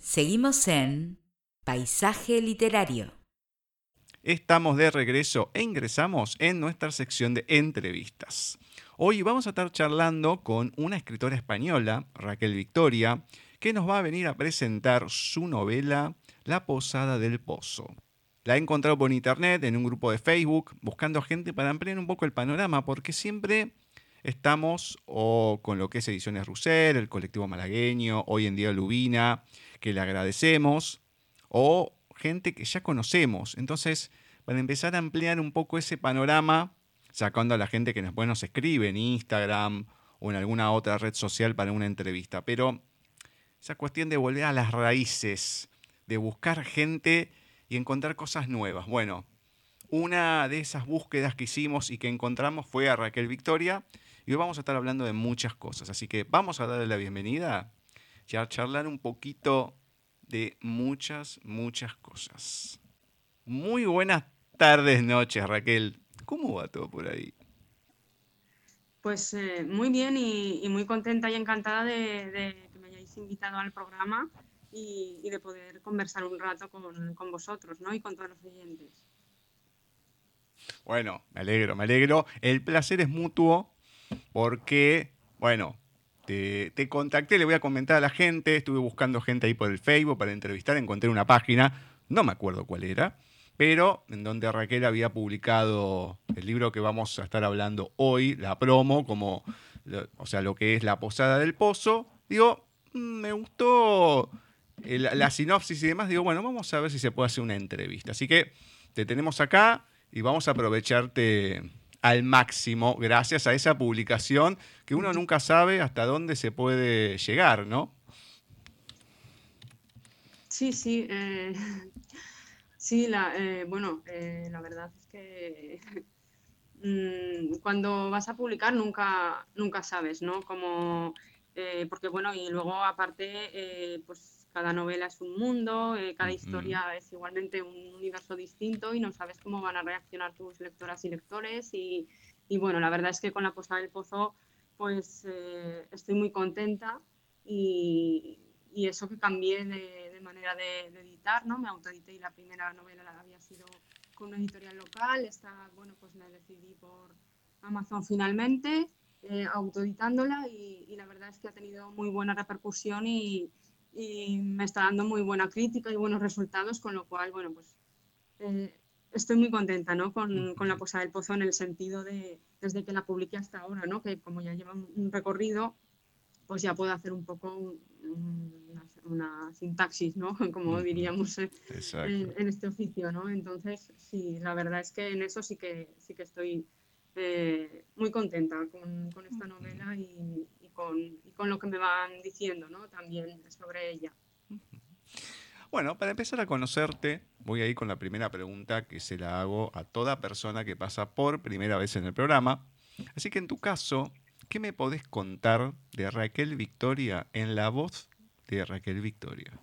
Seguimos en Paisaje Literario. Estamos de regreso e ingresamos en nuestra sección de entrevistas. Hoy vamos a estar charlando con una escritora española, Raquel Victoria, que nos va a venir a presentar su novela La Posada del Pozo. La he encontrado por internet, en un grupo de Facebook, buscando gente para ampliar un poco el panorama, porque siempre estamos o con lo que es Ediciones Russer, el colectivo malagueño, hoy en día Lubina, que le agradecemos, o gente que ya conocemos. Entonces, para empezar a ampliar un poco ese panorama, sacando a la gente que después nos escribe en Instagram o en alguna otra red social para una entrevista. Pero esa cuestión de volver a las raíces, de buscar gente y encontrar cosas nuevas. Bueno, una de esas búsquedas que hicimos y que encontramos fue a Raquel Victoria y hoy vamos a estar hablando de muchas cosas. Así que vamos a darle la bienvenida charlar un poquito de muchas, muchas cosas. Muy buenas tardes, noches, Raquel. ¿Cómo va todo por ahí? Pues eh, muy bien y, muy contenta y encantada de, que me hayáis invitado al programa y, de poder conversar un rato con, con, vosotros ¿no? y con todos los oyentes. Bueno, me alegro, me alegro. El placer es mutuo porque, bueno, te, contacté, le voy a comentar a la gente, estuve buscando gente ahí por el Facebook para entrevistar, encontré una página, no me acuerdo cuál era, pero en donde Raquel había publicado el libro que vamos a estar hablando hoy, la promo, como, o sea, lo que es la posada del pozo. Digo, mm, me gustó la sinopsis y demás, digo, bueno, vamos a ver si se puede hacer una entrevista. Así que te tenemos acá y vamos a aprovecharte al máximo gracias a esa publicación que uno nunca sabe hasta dónde se puede llegar, ¿no? Sí, sí. Eh, sí, la, eh, bueno, eh, la verdad es que mm, cuando vas a publicar nunca, nunca sabes, ¿no? Como, porque bueno, y luego aparte, pues cada novela es un mundo, eh, cada historia es igualmente un universo distinto y no sabes cómo van a reaccionar tus lectoras y lectores. Y, bueno, la verdad es que con la posada del pozo, pues eh, estoy muy contenta y, eso que cambié de, manera de, editar, ¿no? Me autoedité y la primera novela había sido con una editorial local, esta, bueno, pues me decidí por Amazon finalmente, eh, autoeditándola y, y la verdad es que ha tenido muy buena repercusión y, y me está dando muy buena crítica y buenos resultados, con lo cual, bueno, pues eh, estoy muy contenta ¿no? con, con, la Posada del Pozo en el sentido de, desde que la publiqué hasta ahora, ¿no? que como ya lleva un recorrido, pues ya puedo hacer un poco una, sintaxis, ¿no? como diríamos en, este oficio. ¿no? Entonces, sí, la verdad es que en eso sí que, sí que estoy eh, muy contenta con, con esta novela y, y con lo que me van diciendo ¿no? también sobre ella. Bueno, para empezar a conocerte, voy a ir con la primera pregunta que se la hago a toda persona que pasa por primera vez en el programa. Así que en tu caso, ¿qué me podés contar de Raquel Victoria en la voz de Raquel Victoria?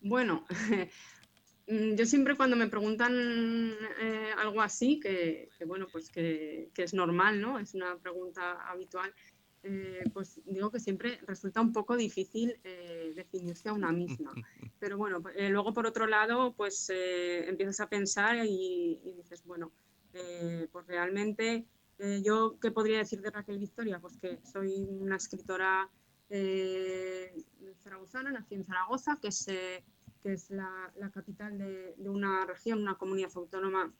Bueno, yo siempre cuando me preguntan eh, algo así, que, bueno, pues que, es normal, ¿no? Es una pregunta habitual, eh, pues digo que siempre resulta un poco difícil eh, definirse a una misma. Pero bueno, luego por otro lado, pues empiezas a pensar y, dices, bueno, pues realmente yo, ¿qué podría decir de Raquel Victoria? Pues que soy una escritora zaragozana, nací en Zaragoza, que se que es la, capital de, una región, una comunidad autónoma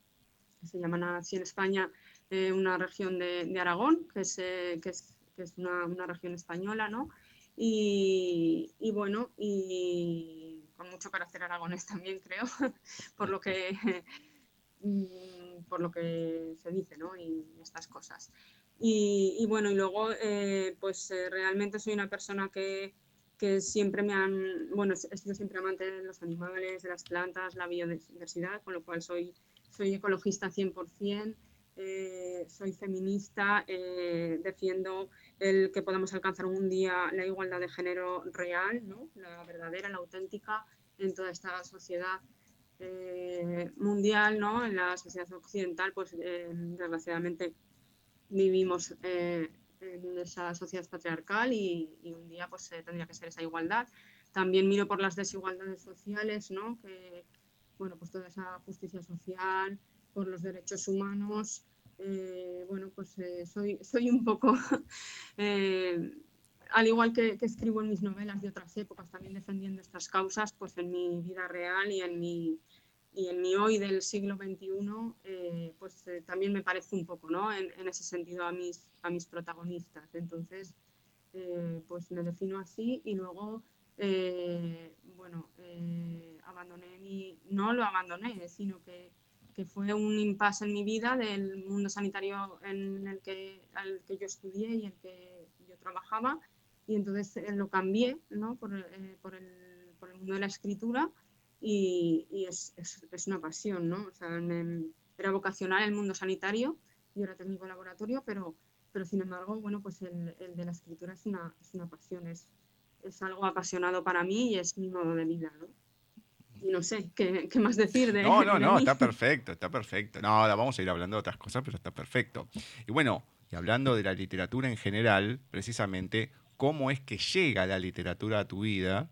que se llama así en España, eh, una región de, Aragón, que es, eh, que es, que es una, una, región española, ¿no? Y, y, bueno, y con mucho carácter aragonés también, creo, por lo que mm, por lo que se dice, ¿no? Y estas cosas. Y, y bueno, y luego, eh, pues realmente soy una persona que, que siempre me han, bueno, he sido siempre amante de los animales, de las plantas, la biodiversidad, con lo cual soy, soy ecologista 100%, eh, soy feminista, eh, defiendo el que podamos alcanzar un día la igualdad de género real, ¿no? la verdadera, la auténtica, en toda esta sociedad eh, mundial, ¿no? en la sociedad occidental, pues desgraciadamente vivimos en esa sociedad patriarcal y, un día pues tendría que ser esa igualdad. También miro por las desigualdades sociales, ¿no? Que, bueno, pues toda esa justicia social, por los derechos humanos, eh, bueno, pues eh, soy, soy un poco, eh, al igual que, escribo en mis novelas de otras épocas, también defendiendo estas causas, pues en mi vida real y en mi, y mi hoy del siglo XXI, pues también me parece un poco, ¿no? En, en, ese sentido a mis, a mis protagonistas. Entonces, pues me defino así y luego eh, bueno, eh, abandoné mi, no lo abandoné, sino que, que, fue un impasse en mi vida del mundo sanitario en el que, al que yo estudié y el que yo trabajaba, y entonces eh, lo cambié ¿no? por, por, el, por, el, mundo de la escritura y, y es, es, es, una pasión, ¿no? O sea, me, era vocacional el mundo sanitario, yo era técnico de laboratorio, pero, pero sin embargo, bueno, pues el, el de la escritura es una, es una pasión, es, es algo apasionado para mí y es mi modo de vida, ¿no? Y no sé, ¿qué, qué más decir de No, no, no, está perfecto, está perfecto. No, vamos a ir hablando de otras cosas, pero está perfecto. Y bueno, y hablando de la literatura en general, precisamente, ¿cómo es que llega la literatura a tu vida?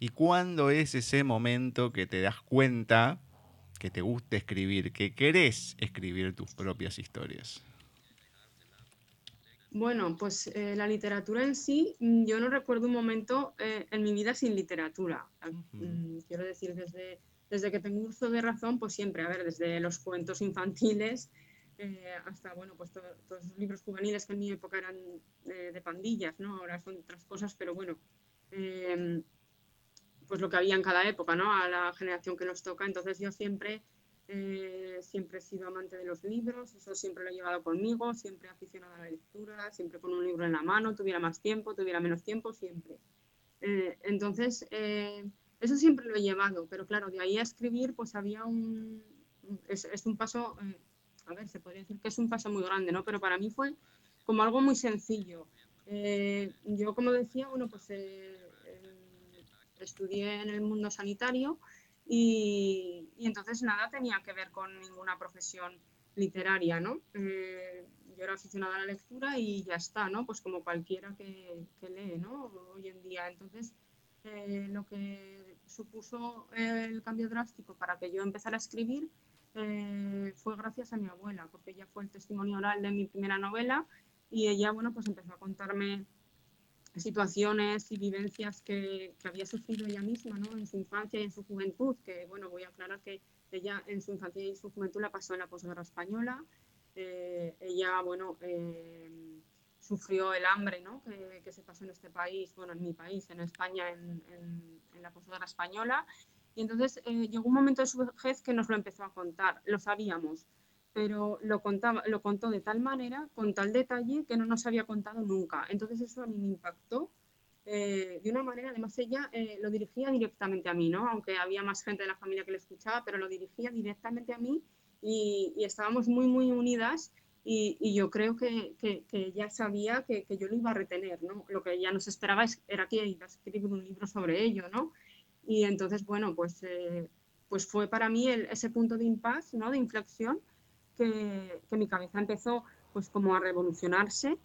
¿Y cuándo es ese momento que te das cuenta que te gusta escribir, que querés escribir tus propias historias? Bueno, pues eh, la literatura en sí, mm, yo no recuerdo un momento eh, en mi vida sin literatura. Mm, quiero decir, desde, desde que tengo uso de razón, pues siempre, a ver, desde los cuentos infantiles eh, hasta, bueno, pues todos los libros juveniles que en mi época eran de pandillas, ¿no? Ahora son otras cosas, pero bueno, em, pues lo que había en cada época, ¿no? A la generación que nos toca. Entonces yo siempre eh, siempre he sido amante de los libros, eso siempre lo he llevado conmigo, siempre aficionada a la lectura, siempre con un libro en la mano, tuviera más tiempo, tuviera menos tiempo, siempre. Eh, entonces, eh, eso siempre lo he llevado, pero claro, de ahí a escribir, pues había un... Es, es un paso, a ver, se podría decir que es un paso muy grande, ¿no? Pero para mí fue como algo muy sencillo. yo, como decía, bueno, pues estudié en el mundo sanitario y, entonces nada tenía que ver con ninguna profesión literaria, ¿no? Eh, yo era aficionada a la lectura y ya está, ¿no? Pues como cualquiera que, lee, ¿no? Hoy en día. Entonces, eh, lo que supuso el cambio drástico para que yo empezara a escribir eh, fue gracias a mi abuela, porque ella fue el testimonio oral de mi primera novela y ella, bueno, pues empezó a contarme situaciones y vivencias que, que, había sufrido ella misma ¿no? en su infancia y en su juventud, que bueno, voy a aclarar que ella en su infancia y su juventud la pasó en la posguerra española. Eh, ella, bueno, eh, sufrió el hambre ¿no? que, que, se pasó en este país, bueno, en mi país, en España, en, en, en la posguerra española. Y entonces eh, llegó un momento de su vejez que nos lo empezó a contar, lo sabíamos, pero lo, contaba, lo contó de tal manera, con tal detalle, que no nos había contado nunca. Entonces eso a mí me impactó eh, de una manera, además ella eh, lo dirigía directamente a mí, ¿no? Aunque había más gente de la familia que le escuchaba, pero lo dirigía directamente a mí y, estábamos muy, muy unidas y, y yo creo que, que, que ella sabía que, que, yo lo iba a retener, ¿no? Lo que ella nos esperaba es, era que iba a escribir un libro sobre ello, ¿no? Y entonces, bueno, pues, eh, pues fue para mí el, ese punto de impasse, ¿no? De inflexión que, que, mi cabeza empezó pues como a revolucionarse,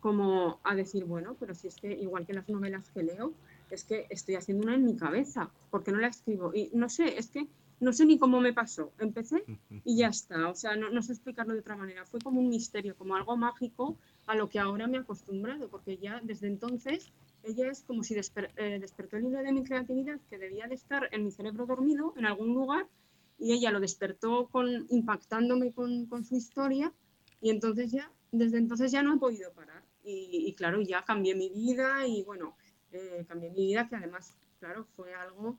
como a decir, bueno, pero si es que igual que las novelas que leo, es que estoy haciendo una en mi cabeza, porque no la escribo? Y no sé, es que no sé ni cómo me pasó. Empecé y ya está. O sea, no, no, sé explicarlo de otra manera. Fue como un misterio, como algo mágico a lo que ahora me he acostumbrado, porque ya desde entonces ella es como si desper, eh, despertó el hilo de mi creatividad que debía de estar en mi cerebro dormido en algún lugar y ella lo despertó con, impactándome con, con, su historia y entonces ya, desde entonces ya no he podido parar. Y, y claro, ya cambié mi vida y bueno, eh, cambié mi vida que además, claro, fue algo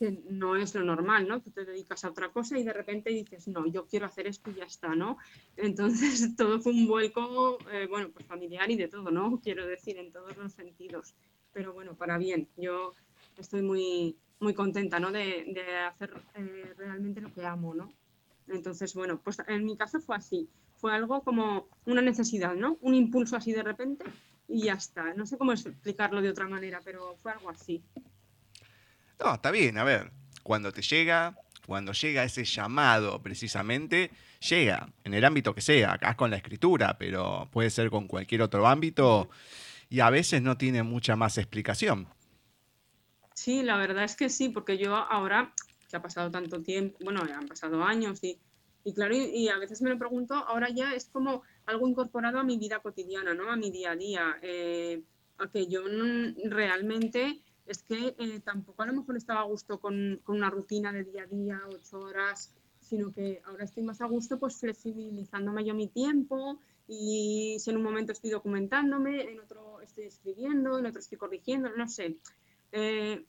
que no es lo normal, ¿no? Tú te dedicas a otra cosa y de repente dices, no, yo quiero hacer esto y ya está, ¿no? Entonces todo fue un vuelco, eh, bueno, pues familiar y de todo, ¿no? Quiero decir, en todos los sentidos. Pero bueno, para bien, yo estoy muy, muy contenta, ¿no? De, de hacer eh, realmente lo que amo, ¿no? Entonces, bueno, pues en mi caso fue así. Fue algo como una necesidad, ¿no? Un impulso así de repente y ya está. No sé cómo explicarlo de otra manera, pero fue algo así. No, está bien. A ver, cuando te llega, cuando llega ese llamado precisamente, llega en el ámbito que sea, acá con la escritura, pero puede ser con cualquier otro ámbito y a veces no tiene mucha más explicación. Sí, la verdad es que sí, porque yo ahora, que ha pasado tanto tiempo, bueno, han pasado años y, y claro, y, a veces me lo pregunto, ahora ya es como algo incorporado a mi vida cotidiana, ¿no? A mi día a día, eh, que yo realmente es que eh, tampoco a lo mejor estaba a gusto con, con, una rutina de día a día, ocho horas, sino que ahora estoy más a gusto pues flexibilizándome yo mi tiempo y si en un momento estoy documentándome, en otro estoy escribiendo, en otro estoy corrigiendo, no sé. Eh,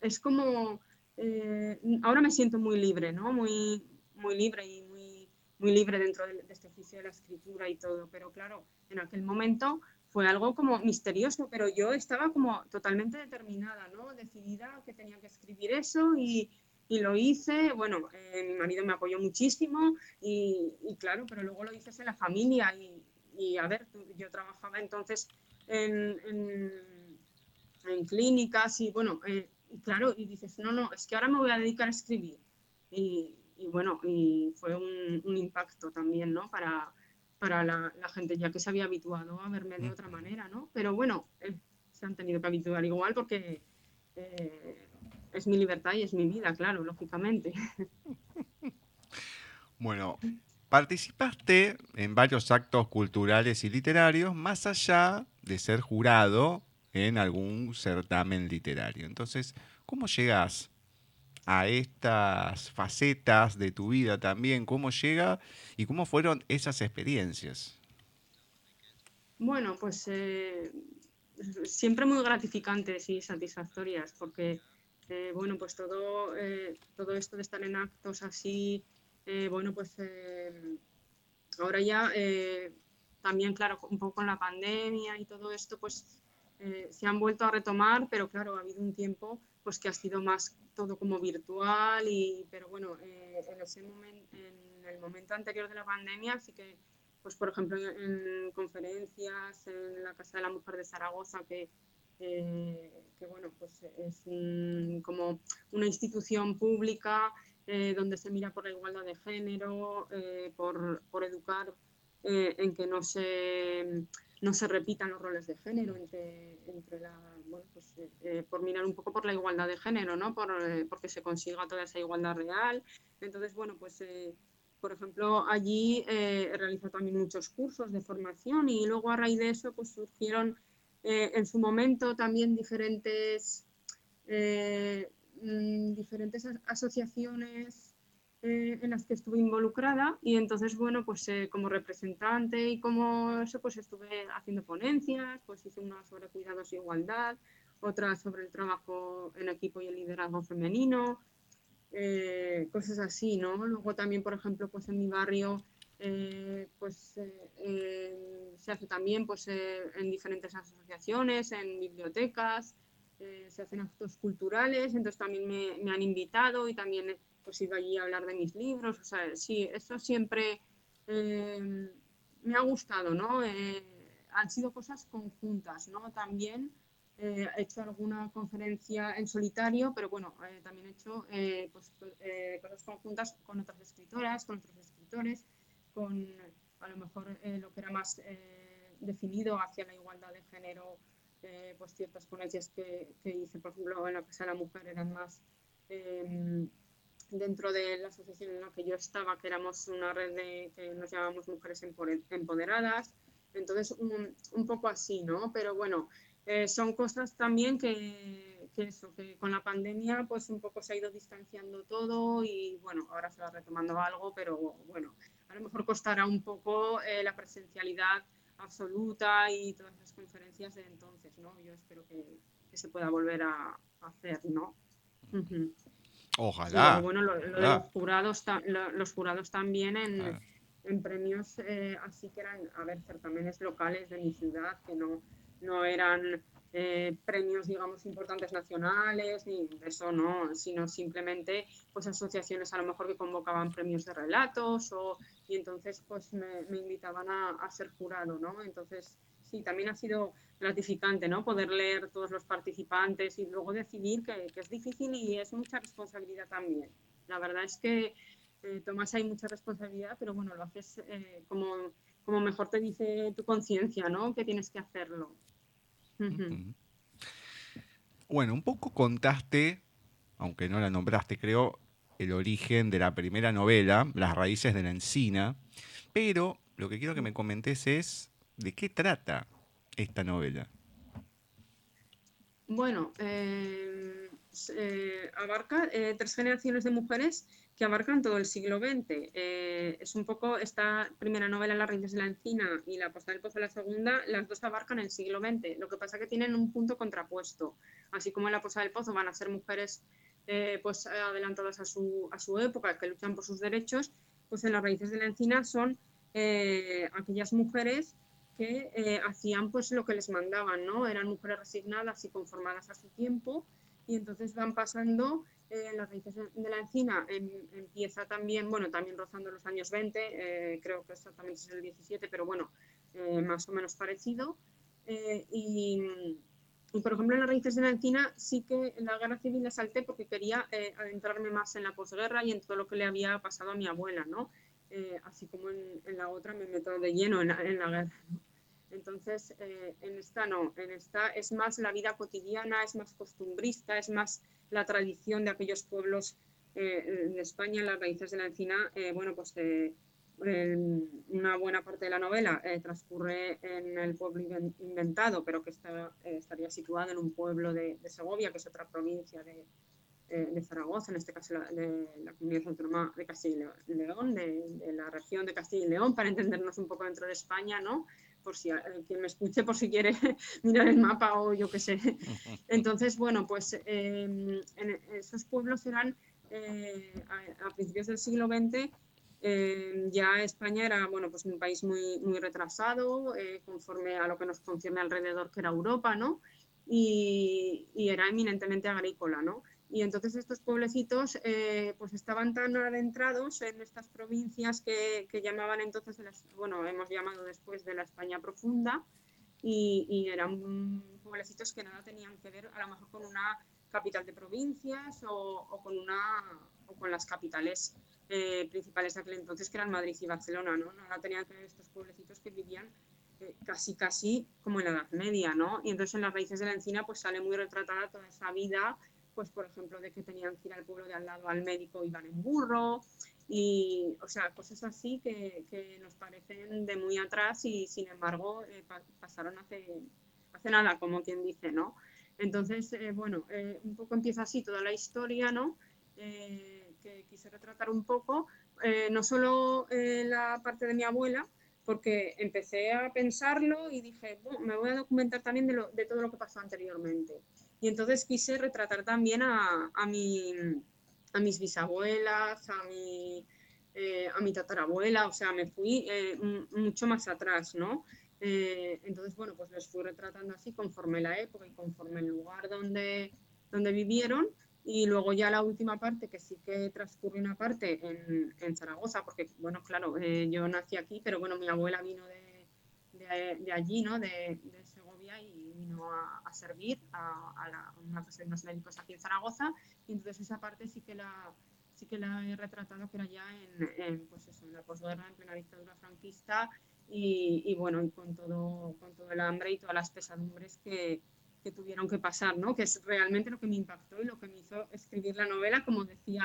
es como, eh, ahora me siento muy libre, ¿no? Muy, muy libre y muy, muy libre dentro de, este oficio de la escritura y todo, pero claro, en aquel momento fue algo como misterioso, pero yo estaba como totalmente determinada, ¿no? Decidida que tenía que escribir eso y, y lo hice. Bueno, eh, mi marido me apoyó muchísimo y, y, claro, pero luego lo hice en la familia y, y a ver, yo trabajaba entonces en, en, en clínicas y bueno, eh, claro, y dices, no, no, es que ahora me voy a dedicar a escribir. Y, y bueno, y fue un, un impacto también, ¿no? Para, para la, la, gente, ya que se había habituado a verme de otra manera, ¿no? Pero bueno, eh, se han tenido que habituar igual porque eh, es mi libertad y es mi vida, claro, lógicamente. Bueno, participaste en varios actos culturales y literarios, más allá de ser jurado en algún certamen literario. Entonces, ¿cómo llegas a estas facetas de tu vida también? ¿Cómo llega y cómo fueron esas experiencias? Bueno, pues eh, siempre muy gratificantes y satisfactorias, porque, eh, bueno, pues todo, eh, todo esto de estar en actos así, bueno, pues ahora ya también, claro, un poco con la pandemia y todo esto, pues se han vuelto a retomar, pero claro, ha habido un tiempo pues que ha sido más todo como virtual, y, pero bueno, eh, en, ese en el momento anterior de la pandemia sí que, pues por ejemplo, en, en conferencias en la Casa de la Mujer de Zaragoza, que, eh, que bueno, pues es como una institución pública eh, donde se mira por la igualdad de género, eh, por, por, educar eh, en que no se no se repitan los roles de género entre, entre la, bueno, pues, eh, eh, por mirar un poco por la igualdad de género, ¿no? Por, eh, porque se consiga toda esa igualdad real. Entonces, bueno, pues, por ejemplo, allí he realizado también muchos cursos de formación y luego a raíz de eso, pues surgieron en su momento también diferentes, mm, diferentes asociaciones eh, en las que estuve involucrada y entonces, bueno, pues eh, como representante y como eso, pues estuve haciendo ponencias, pues hice una sobre cuidados e igualdad, otra sobre el trabajo en equipo y el liderazgo femenino, eh, cosas así, ¿no? Luego también, por ejemplo, pues en mi barrio, eh, pues se hace también pues en diferentes asociaciones, en bibliotecas, se hacen actos culturales, entonces también me, me han invitado y también pues allí a hablar de mis libros, o sea, sí, eso siempre eh, me ha gustado, ¿no? Eh, han sido cosas conjuntas, ¿no? También eh, he hecho alguna conferencia en solitario, pero bueno, también he hecho pues, cosas conjuntas con otras escritoras, con otros escritores, con a lo mejor lo que era más definido hacia la igualdad de género, pues ciertas ponencias que, que, hice, por ejemplo, en la Casa de la Mujer eran más dentro de la asociación en la que yo estaba, que éramos una red de, que nos llamábamos Mujeres Empoderadas. Entonces, un, un poco así, ¿no? Pero bueno, eh, son cosas también que, que, eso, que con la pandemia pues un poco se ha ido distanciando todo y bueno, ahora se va retomando algo, pero bueno, a lo mejor costará un poco eh, la presencialidad absoluta y todas las conferencias de entonces, ¿no? Yo espero que, que se pueda volver a, a hacer, ¿no? Uh -huh. Ojalá. Sí, bueno, lo, lo de los jurados, lo, los jurados también en, ah. en premios eh, así que eran, a ver, certámenes locales de mi ciudad, que no, no eran eh, premios, digamos, importantes nacionales, ni eso no, sino simplemente pues asociaciones a lo mejor que convocaban premios de relatos o, y entonces pues me, me invitaban a, a ser jurado, ¿no? Entonces sí, también ha sido gratificante, ¿no? Poder leer todos los participantes y luego decidir que, que, es difícil y es mucha responsabilidad también. La verdad es que eh, tomas ahí mucha responsabilidad, pero bueno, lo haces eh, como, como mejor te dice tu conciencia, ¿no? Que tienes que hacerlo. Bueno, un poco contaste, aunque no la nombraste, creo, el origen de la primera novela, Las raíces de la encina, pero lo que quiero que me comentes es de qué trata esta novela. Bueno, eh, eh, abarca eh, tres generaciones de mujeres que abarcan todo el siglo XX. es un poco esta primera novela, Las raíces de la encina, y La postal del pozo, la segunda, las dos abarcan el siglo XX. Lo que pasa es que tienen un punto contrapuesto. Así como en La postal del pozo van a ser mujeres pues adelantadas a su, a su época, que luchan por sus derechos, pues en Las raíces de la encina son aquellas mujeres que eh, hacían pues lo que les mandaban, ¿no? Eran mujeres resignadas y conformadas a su tiempo y entonces van pasando eh, las raíces de la encina em, empieza también, bueno, también rozando los años 20, eh, creo que exactamente es el 17, pero bueno, más o menos parecido. Y, por ejemplo, en las raíces de la encina sí que en la guerra civil la salté porque quería adentrarme más en la posguerra y en todo lo que le había pasado a mi abuela, ¿no? así como en, la otra me meto de lleno en la, guerra. Entonces, eh, en esta no, en esta es más la vida cotidiana, es más costumbrista, es más la tradición de aquellos pueblos eh, de España, las raíces de la encina. Eh, bueno, pues una buena parte de la novela transcurre en el pueblo inventado, pero que estaría situado en un pueblo de, Segovia, que es otra provincia de, Zaragoza, en este caso de la comunidad autónoma de Castilla y León, de, la región de Castilla y León, para entendernos un poco dentro de España, ¿no? Por si quien me escuche, por si quiere mirar el mapa o yo qué sé. Entonces, bueno, pues em, en esos pueblos eran eh, a, principios del siglo XX. Em, ya España era bueno pues un país muy muy retrasado eh, conforme a lo que nos concierne alrededor que era Europa no y, y era eminentemente agrícola no y entonces estos pueblecitos eh, pues estaban tan adentrados en estas provincias que, que llamaban entonces, bueno, hemos llamado después de la España profunda, y, y, eran pueblecitos que nada tenían que ver a lo mejor con una capital de provincias o, o con, una, o con las capitales eh, principales de aquel entonces, que eran Madrid y Barcelona, ¿no? Nada tenían que ver estos pueblecitos que vivían eh, casi casi como en la Edad Media, ¿no? Y entonces en las raíces de la encina pues sale muy retratada toda esa vida pues por ejemplo, de que tenían que ir al pueblo de al lado al médico, iban en burro, y, o sea, cosas así que, que nos parecen de muy atrás y sin embargo eh, pasaron hace, hace nada, como quien dice, ¿no? Entonces, eh, bueno, eh, un poco empieza así toda la historia, ¿no? que quise retratar un poco, no solo la parte de mi abuela, porque empecé a pensarlo y dije, me voy a documentar también de, lo, de todo lo que pasó anteriormente. Y entonces quise retratar también a, a, mi, a mis bisabuelas, a mi, eh, a mi tatarabuela, o sea, me fui eh, mucho más atrás, ¿no? Eh, entonces, bueno, pues les fui retratando así conforme la época y conforme el lugar donde, donde vivieron. Y luego ya la última parte, que sí que transcurre una parte en, en Zaragoza, porque, bueno, claro, yo nací aquí, pero bueno, mi abuela vino de, de, de allí, ¿no? De, de vino a, servir a, a, una de los médicos aquí en Zaragoza y entonces esa parte sí que la, sí que la he retratado era ya en, en pues eso, en la posguerra, en plena dictadura franquista y, y, bueno, y con todo, con todo el hambre y todas las pesadumbres que, que tuvieron que pasar, ¿no? Que es realmente lo que me impactó y lo que me hizo escribir la novela, como decía,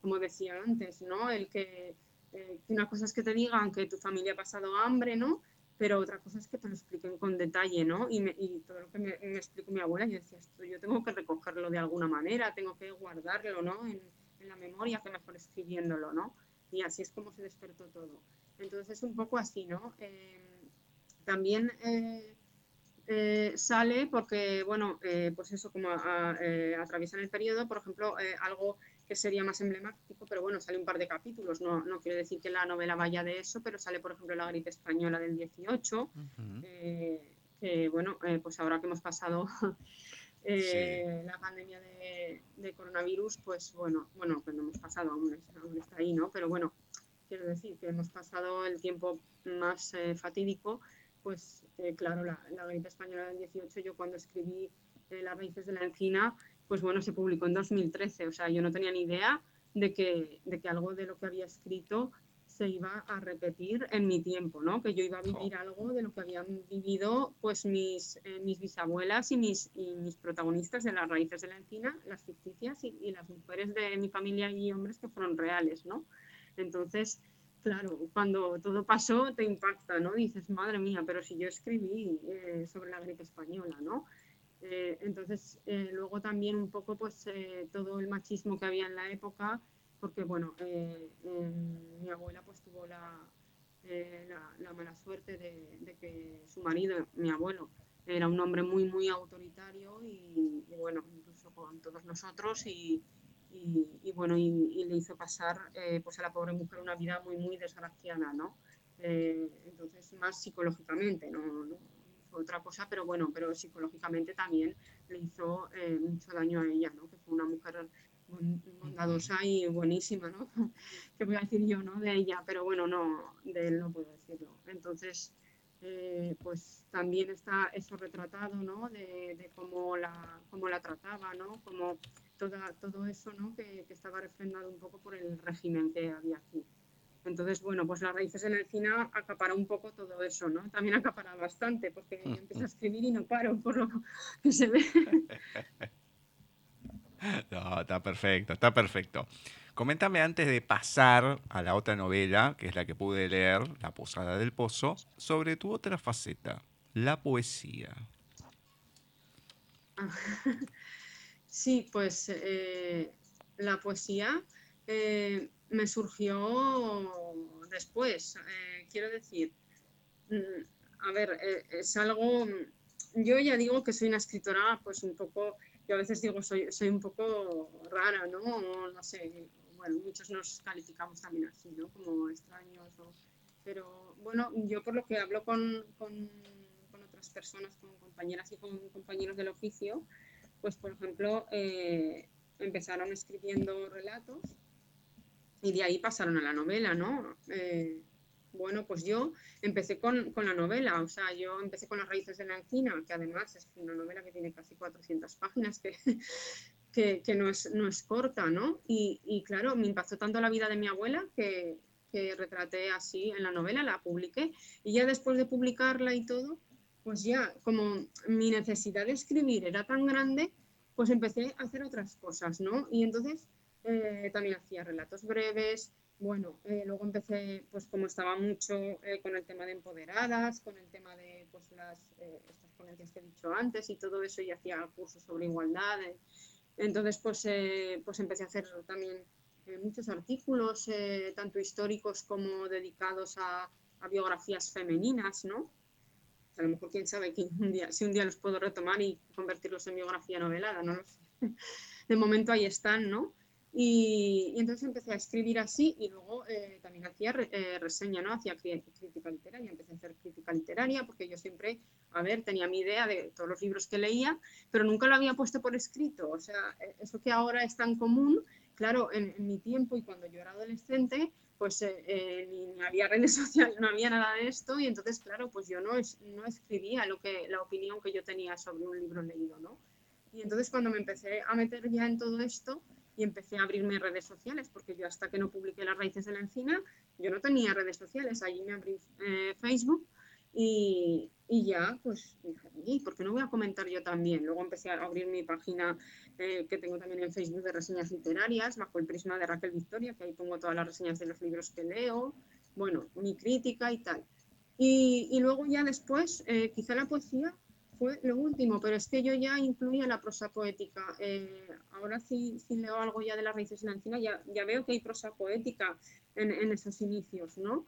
como decía antes, ¿no? El que, eh, una cosa es que te digan que tu familia ha pasado hambre, ¿no? Pero otra cosa es que te lo expliquen con detalle, ¿no? Y, y todo lo que me, me, explicó mi abuela, yo decía, esto yo tengo que recogerlo de alguna manera, tengo que guardarlo, ¿no? En, la memoria, que mejor escribiéndolo, ¿no? Y así es como se despertó todo. Entonces es un poco así, ¿no? Eh, también eh, eh, sale porque, bueno, eh, pues eso, como a, a, eh, atraviesan el periodo, por ejemplo, algo que sería más emblemático, pero bueno, sale un par de capítulos, no, no quiere decir que la novela vaya de eso, pero sale, por ejemplo, la gripe española del 18, uh -huh. eh, que bueno, eh, pues ahora que hemos pasado eh, sí. la pandemia de, de, coronavirus, pues bueno, bueno, que no hemos pasado, aún, aún, está ahí, ¿no? Pero bueno, quiero decir que hemos pasado el tiempo más eh, fatídico, pues eh, claro, la, la, gripe española del 18, yo cuando escribí Las raíces de la encina, pues bueno, se publicó en 2013, o sea, yo no tenía ni idea de que, de que algo de lo que había escrito se iba a repetir en mi tiempo, ¿no? Que yo iba a vivir algo de lo que habían vivido pues mis, eh, mis bisabuelas y mis, y mis protagonistas de las raíces de la encina, las ficticias y, y, las mujeres de mi familia y hombres que fueron reales, ¿no? Entonces, claro, cuando todo pasó te impacta, ¿no? Dices, madre mía, pero si yo escribí eh, sobre la gripe española, ¿no? Eh, entonces, eh, luego también un poco pues todo el machismo que había en la época, porque bueno, mi abuela pues tuvo la, la, mala suerte de, que su marido, mi abuelo, era un hombre muy, muy autoritario y, bueno, incluso con todos nosotros y, y, bueno, y, le hizo pasar eh, pues a la pobre mujer una vida muy, muy desgraciada, ¿no? Eh, entonces, más psicológicamente, ¿no? Otra cosa, pero bueno, pero psicológicamente también le hizo eh, mucho daño a ella, ¿no? Que fue una mujer bondadosa y buenísima, ¿no? ¿Qué voy a decir yo, ¿no? De ella, pero bueno, no, de él no puedo decirlo. Entonces, pues también está eso retratado, ¿no? De, de, cómo, la, cómo la trataba, ¿no? Como todo eso ¿no? que, estaba refrendado un poco por el régimen que había aquí. Entonces, bueno, pues las raíces en el cine acapara un poco todo eso, ¿no? También acapara bastante, porque yo empiezo a escribir y no paro por lo que se ve. No, está perfecto, está perfecto. Coméntame antes de pasar a la otra novela, que es la que pude leer, La Posada del Pozo, sobre tu otra faceta, la poesía. Sí, pues eh, la poesía eh, me surgió después. Eh, quiero decir, mm, a ver, es algo, yo ya digo que soy una escritora, pues un poco, yo a veces digo, soy, soy un poco rara, ¿no? No sé, bueno, muchos nos calificamos también así, ¿no? Como extraños, pero bueno, yo por lo que hablo con, con, con otras personas, con compañeras y con compañeros del oficio, pues por ejemplo, eh, empezaron escribiendo relatos y de ahí pasaron a la novela, ¿no? Eh, bueno, pues yo empecé con, la novela, o sea, yo empecé con Las raíces de la encina, que además es una novela que tiene casi 400 páginas, que, que, no, es, no es corta, ¿no? Y, claro, me impactó tanto la vida de mi abuela que, que retraté así en la novela, la publiqué, y ya después de publicarla y todo, pues ya como mi necesidad de escribir era tan grande, pues empecé a hacer otras cosas, ¿no? Y entonces eh, también hacía relatos breves, bueno, eh, luego empecé, pues como estaba mucho eh, con el tema de empoderadas, con el tema de pues, las, estas ponencias que he dicho antes y todo eso, y hacía cursos sobre igualdad. entonces, pues, pues empecé a hacer también muchos artículos, tanto históricos como dedicados a, a biografías femeninas, ¿no? a lo mejor quién sabe que un día, si un día los puedo retomar y convertirlos en biografía novelada, no. De momento ahí están, ¿no? Y, entonces empecé a escribir así y luego eh, también hacía eh, reseña, ¿no? Hacía crítica literaria, empecé a hacer crítica literaria porque yo siempre, a ver, tenía mi idea de todos los libros que leía, pero nunca lo había puesto por escrito. O sea, eh, eso que ahora es tan común, claro, en mi tiempo y cuando yo era adolescente, pues eh, eh, ni había redes sociales, no había nada de esto y entonces, claro, pues yo no, no escribía lo que, la opinión que yo tenía sobre un libro leído, ¿no? Y entonces cuando me empecé a meter ya en todo esto y empecé a abrirme redes sociales, porque yo hasta que no publiqué Las raíces de la encina, yo no tenía redes sociales, allí me abrí eh, Facebook y, y ya, pues dije, ¿y por qué no voy a comentar yo también? Luego empecé a abrir mi página eh, que tengo también en Facebook de reseñas literarias, bajo el prisma de Raquel Victoria, que ahí pongo todas las reseñas de los libros que leo, bueno, mi crítica y tal. Y, y luego ya después, eh, quizá la poesía fue lo último, pero es que yo ya incluía la prosa poética. Eh, ahora sí, sí, leo algo ya de las raíces en la encina, ya, ya veo que hay prosa poética en, en esos inicios, ¿no?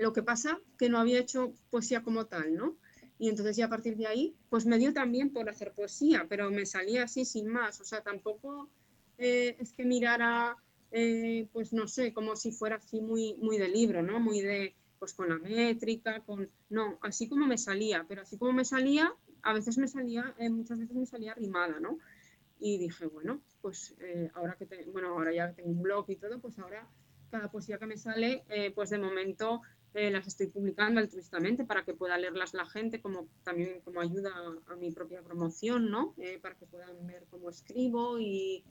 Lo que pasa que no había hecho poesía como tal, ¿no? Y entonces ya a partir de ahí, pues me dio también por hacer poesía, pero me salía así sin más. O sea, tampoco eh, es que mirara, eh, pues no sé, como si fuera así muy, muy de libro, ¿no? Muy de, pues con la métrica, con... No, así como me salía, pero así como me salía, a veces me salía, eh, muchas veces me salía rimada, ¿no? Y dije, bueno, pues ahora que, bueno, ahora ya tengo un blog y todo, pues ahora cada poesía que me sale, pues de momento eh, las estoy publicando altruistamente para que pueda leerlas la gente, como también como ayuda a, mi propia promoción, ¿no? Eh, para que puedan ver cómo escribo y,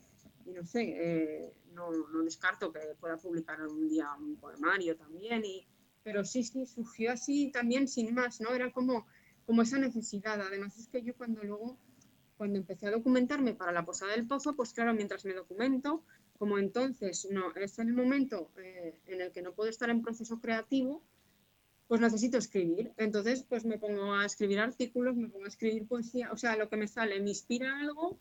no sé, eh, no, no, descarto que pueda publicar un día un poemario también, y, pero sí, sí, surgió así también sin más, ¿no? Era como, como esa necesidad. Además es que yo cuando luego, cuando empecé a documentarme para la Posada del Pozo, pues claro, mientras me documento, como entonces no es el momento eh, en el que no puedo estar en proceso creativo, pues necesito escribir. Entonces, pues me pongo a escribir artículos, me pongo a escribir poesía, o sea, lo que me sale, me inspira algo,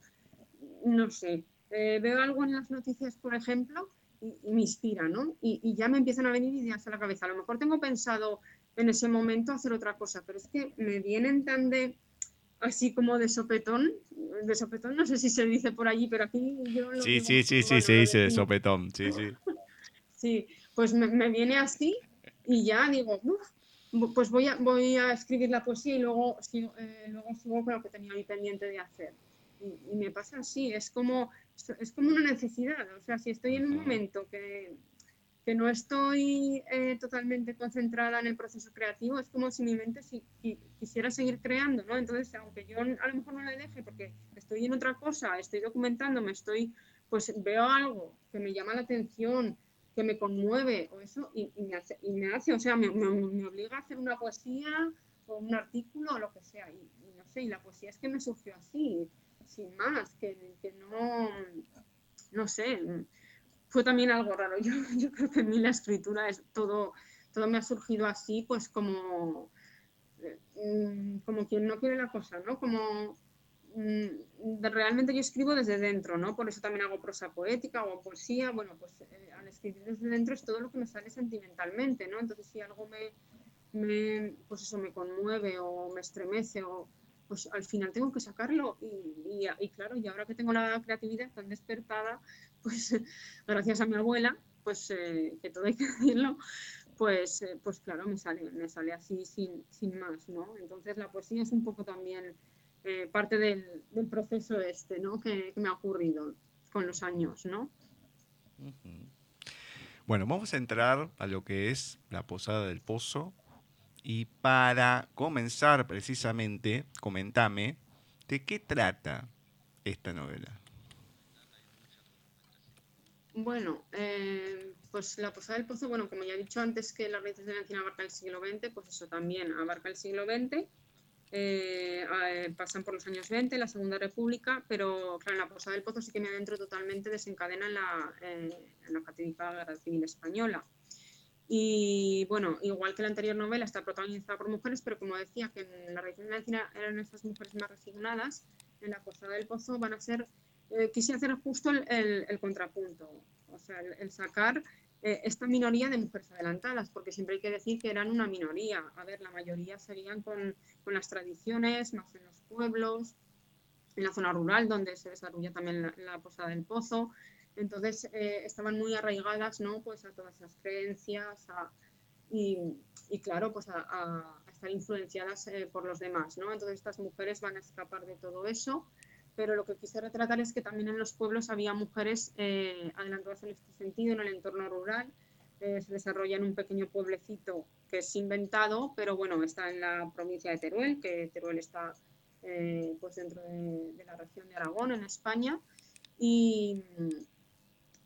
no sé, eh, veo algo en las noticias, por ejemplo, me inspira, ¿no? Y, y, ya me empiezan a venir ideas a la cabeza. A lo mejor tengo pensado en ese momento hacer otra cosa, pero es que me vienen tan de así como de sopetón. De sopetón, no sé si se dice por allí, pero aquí yo lo Sí, sí, sí, sí, se dice de sopetón, sí, sí. sí, pues me, viene así y ya digo, pues voy a, voy a escribir la poesía y luego sigo, eh, luego sigo con lo que tenía ahí pendiente de hacer. Y, y, me pasa así, es como, es como una necesidad. O sea, si estoy en un momento que, que no estoy eh, totalmente concentrada en el proceso creativo, es como si mi mente si, quisiera seguir creando, ¿no? Entonces, aunque yo a lo mejor no le deje porque estoy en otra cosa, estoy documentándome, estoy, pues veo algo que me llama la atención, que me conmueve o eso, y, me, hace, y me hace, o sea, me, me, obliga a hacer una poesía o un artículo o lo que sea. Y, no sé, y la poesía es que me surgió así, sin más, que, que no, no sé, fue también algo raro. Yo, yo creo que en mí la escritura es todo, todo me ha surgido así, pues como, mm, como quien no quiere la cosa, ¿no? Como mm, realmente yo escribo desde dentro, ¿no? Por eso también hago prosa poética o poesía. Bueno, pues eh, al escribir desde dentro es todo lo que me sale sentimentalmente, ¿no? Entonces si algo me, me pues eso me conmueve o me estremece o pues al final tengo que sacarlo y, claro, y ahora que tengo la creatividad tan despertada, pues gracias a mi abuela, pues eh, que todo hay que decirlo, pues, eh, pues claro, me sale, me sale así sin, sin, más, ¿no? Entonces la poesía es un poco también eh, parte del, proceso este, ¿no? Que, me ha ocurrido con los años, ¿no? Bueno, vamos a entrar a lo que es la posada del pozo, y para comenzar precisamente, comentame, ¿de qué trata esta novela? Bueno, eh, pues la Posada del Pozo, bueno, como ya he dicho antes que la raíces de la abarca el siglo XX, pues eso también abarca el siglo XX, eh, eh, pasan por los años 20, la Segunda República, pero claro, la Posada del Pozo sí que me adentro totalmente, desencadena en la, en la fatídica Guerra Civil Española. Y bueno, igual que la anterior novela está protagonizada por mujeres, pero como decía que en la región encina eran estas mujeres más resignadas, en la Costa del Pozo van a ser, eh, quise hacer justo el, el, contrapunto, o sea, el, sacar eh, esta minoría de mujeres adelantadas, porque siempre hay que decir que eran una minoría. A ver, la mayoría serían con, con las tradiciones, más en los pueblos, en la zona rural donde se desarrolla también la, la Posada del Pozo. Entonces eh, estaban muy arraigadas ¿no? pues a todas esas creencias y, y, claro, pues a, a, estar influenciadas eh, por los demás. ¿no? Entonces estas mujeres van a escapar de todo eso, pero lo que quise retratar es que también en los pueblos había mujeres eh, adelantadas en este sentido, en el entorno rural. se desarrolla en un pequeño pueblecito que es inventado, pero bueno, está en la provincia de Teruel, que Teruel está pues dentro de, de la región de Aragón, en España. Y,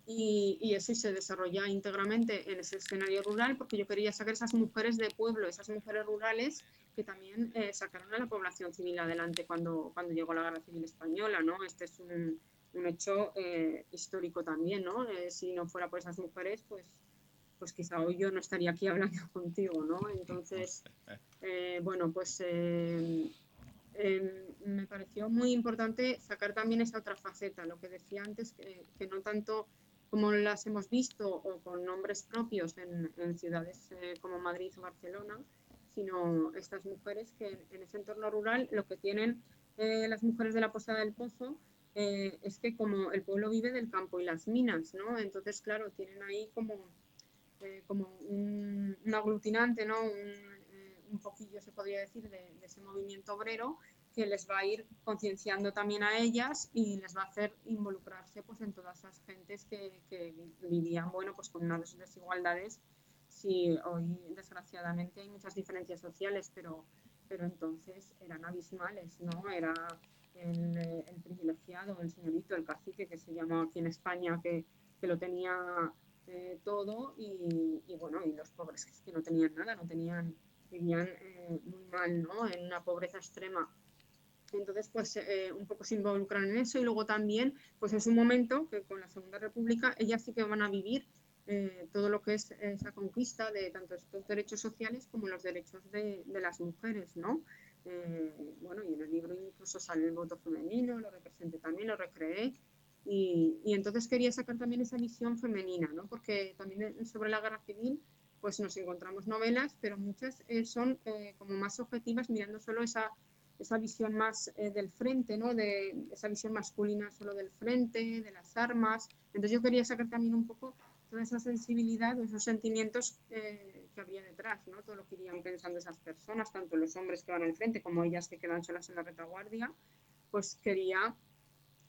y, y, eso se desarrolla íntegramente en ese escenario rural porque yo quería sacar esas mujeres de pueblo, esas mujeres rurales que también eh, sacaron a la población civil adelante cuando, cuando llegó la Guerra Civil Española, ¿no? Este es un, un hecho eh, histórico también, ¿no? Eh, si no fuera por esas mujeres, pues, pues quizá hoy yo no estaría aquí hablando contigo, ¿no? Entonces, eh, bueno, pues em, me pareció muy importante sacar también esa otra faceta, lo que decía antes, que, que no tanto como las hemos visto o con nombres propios en, ciudades eh, como Madrid o Barcelona, sino estas mujeres que en ese entorno rural lo que tienen eh, las mujeres de la Posada del Pozo eh, es que como el pueblo vive del campo y las minas, ¿no? Entonces, claro, tienen ahí como, como un, aglutinante, ¿no? Un, poquillo, se podría decir, de, de ese movimiento obrero que les va a ir concienciando también a ellas y les va a hacer involucrarse pues en todas esas gentes que, que vivían bueno pues con unas desigualdades sí hoy desgraciadamente hay muchas diferencias sociales pero pero entonces eran abismales no era el, privilegiado, el señorito, el cacique que se llama aquí en España, que, que lo tenía eh, todo y, bueno, y los pobres que no tenían nada, no tenían, vivían eh, muy mal, ¿no? En una pobreza extrema. Entonces, pues eh, un poco se involucran en eso y luego también, pues es un momento que con la Segunda República ellas sí que van a vivir todo lo que es esa conquista de tanto estos derechos sociales como los derechos de, de las mujeres, ¿no? bueno, y en el libro incluso sale el voto femenino, lo representé también, lo recreé, y, entonces quería sacar también esa visión femenina, ¿no? porque también sobre la guerra civil pues nos encontramos novelas, pero muchas eh, son eh, como más objetivas mirando solo esa, esa visión más eh, del frente, ¿no? de esa visión masculina solo del frente, de las armas. Entonces yo quería sacar también un poco toda esa sensibilidad, esos sentimientos que había detrás, ¿no? todo lo que irían pensando esas personas, tanto los hombres que van al frente como ellas que quedan solas en la retaguardia, pues quería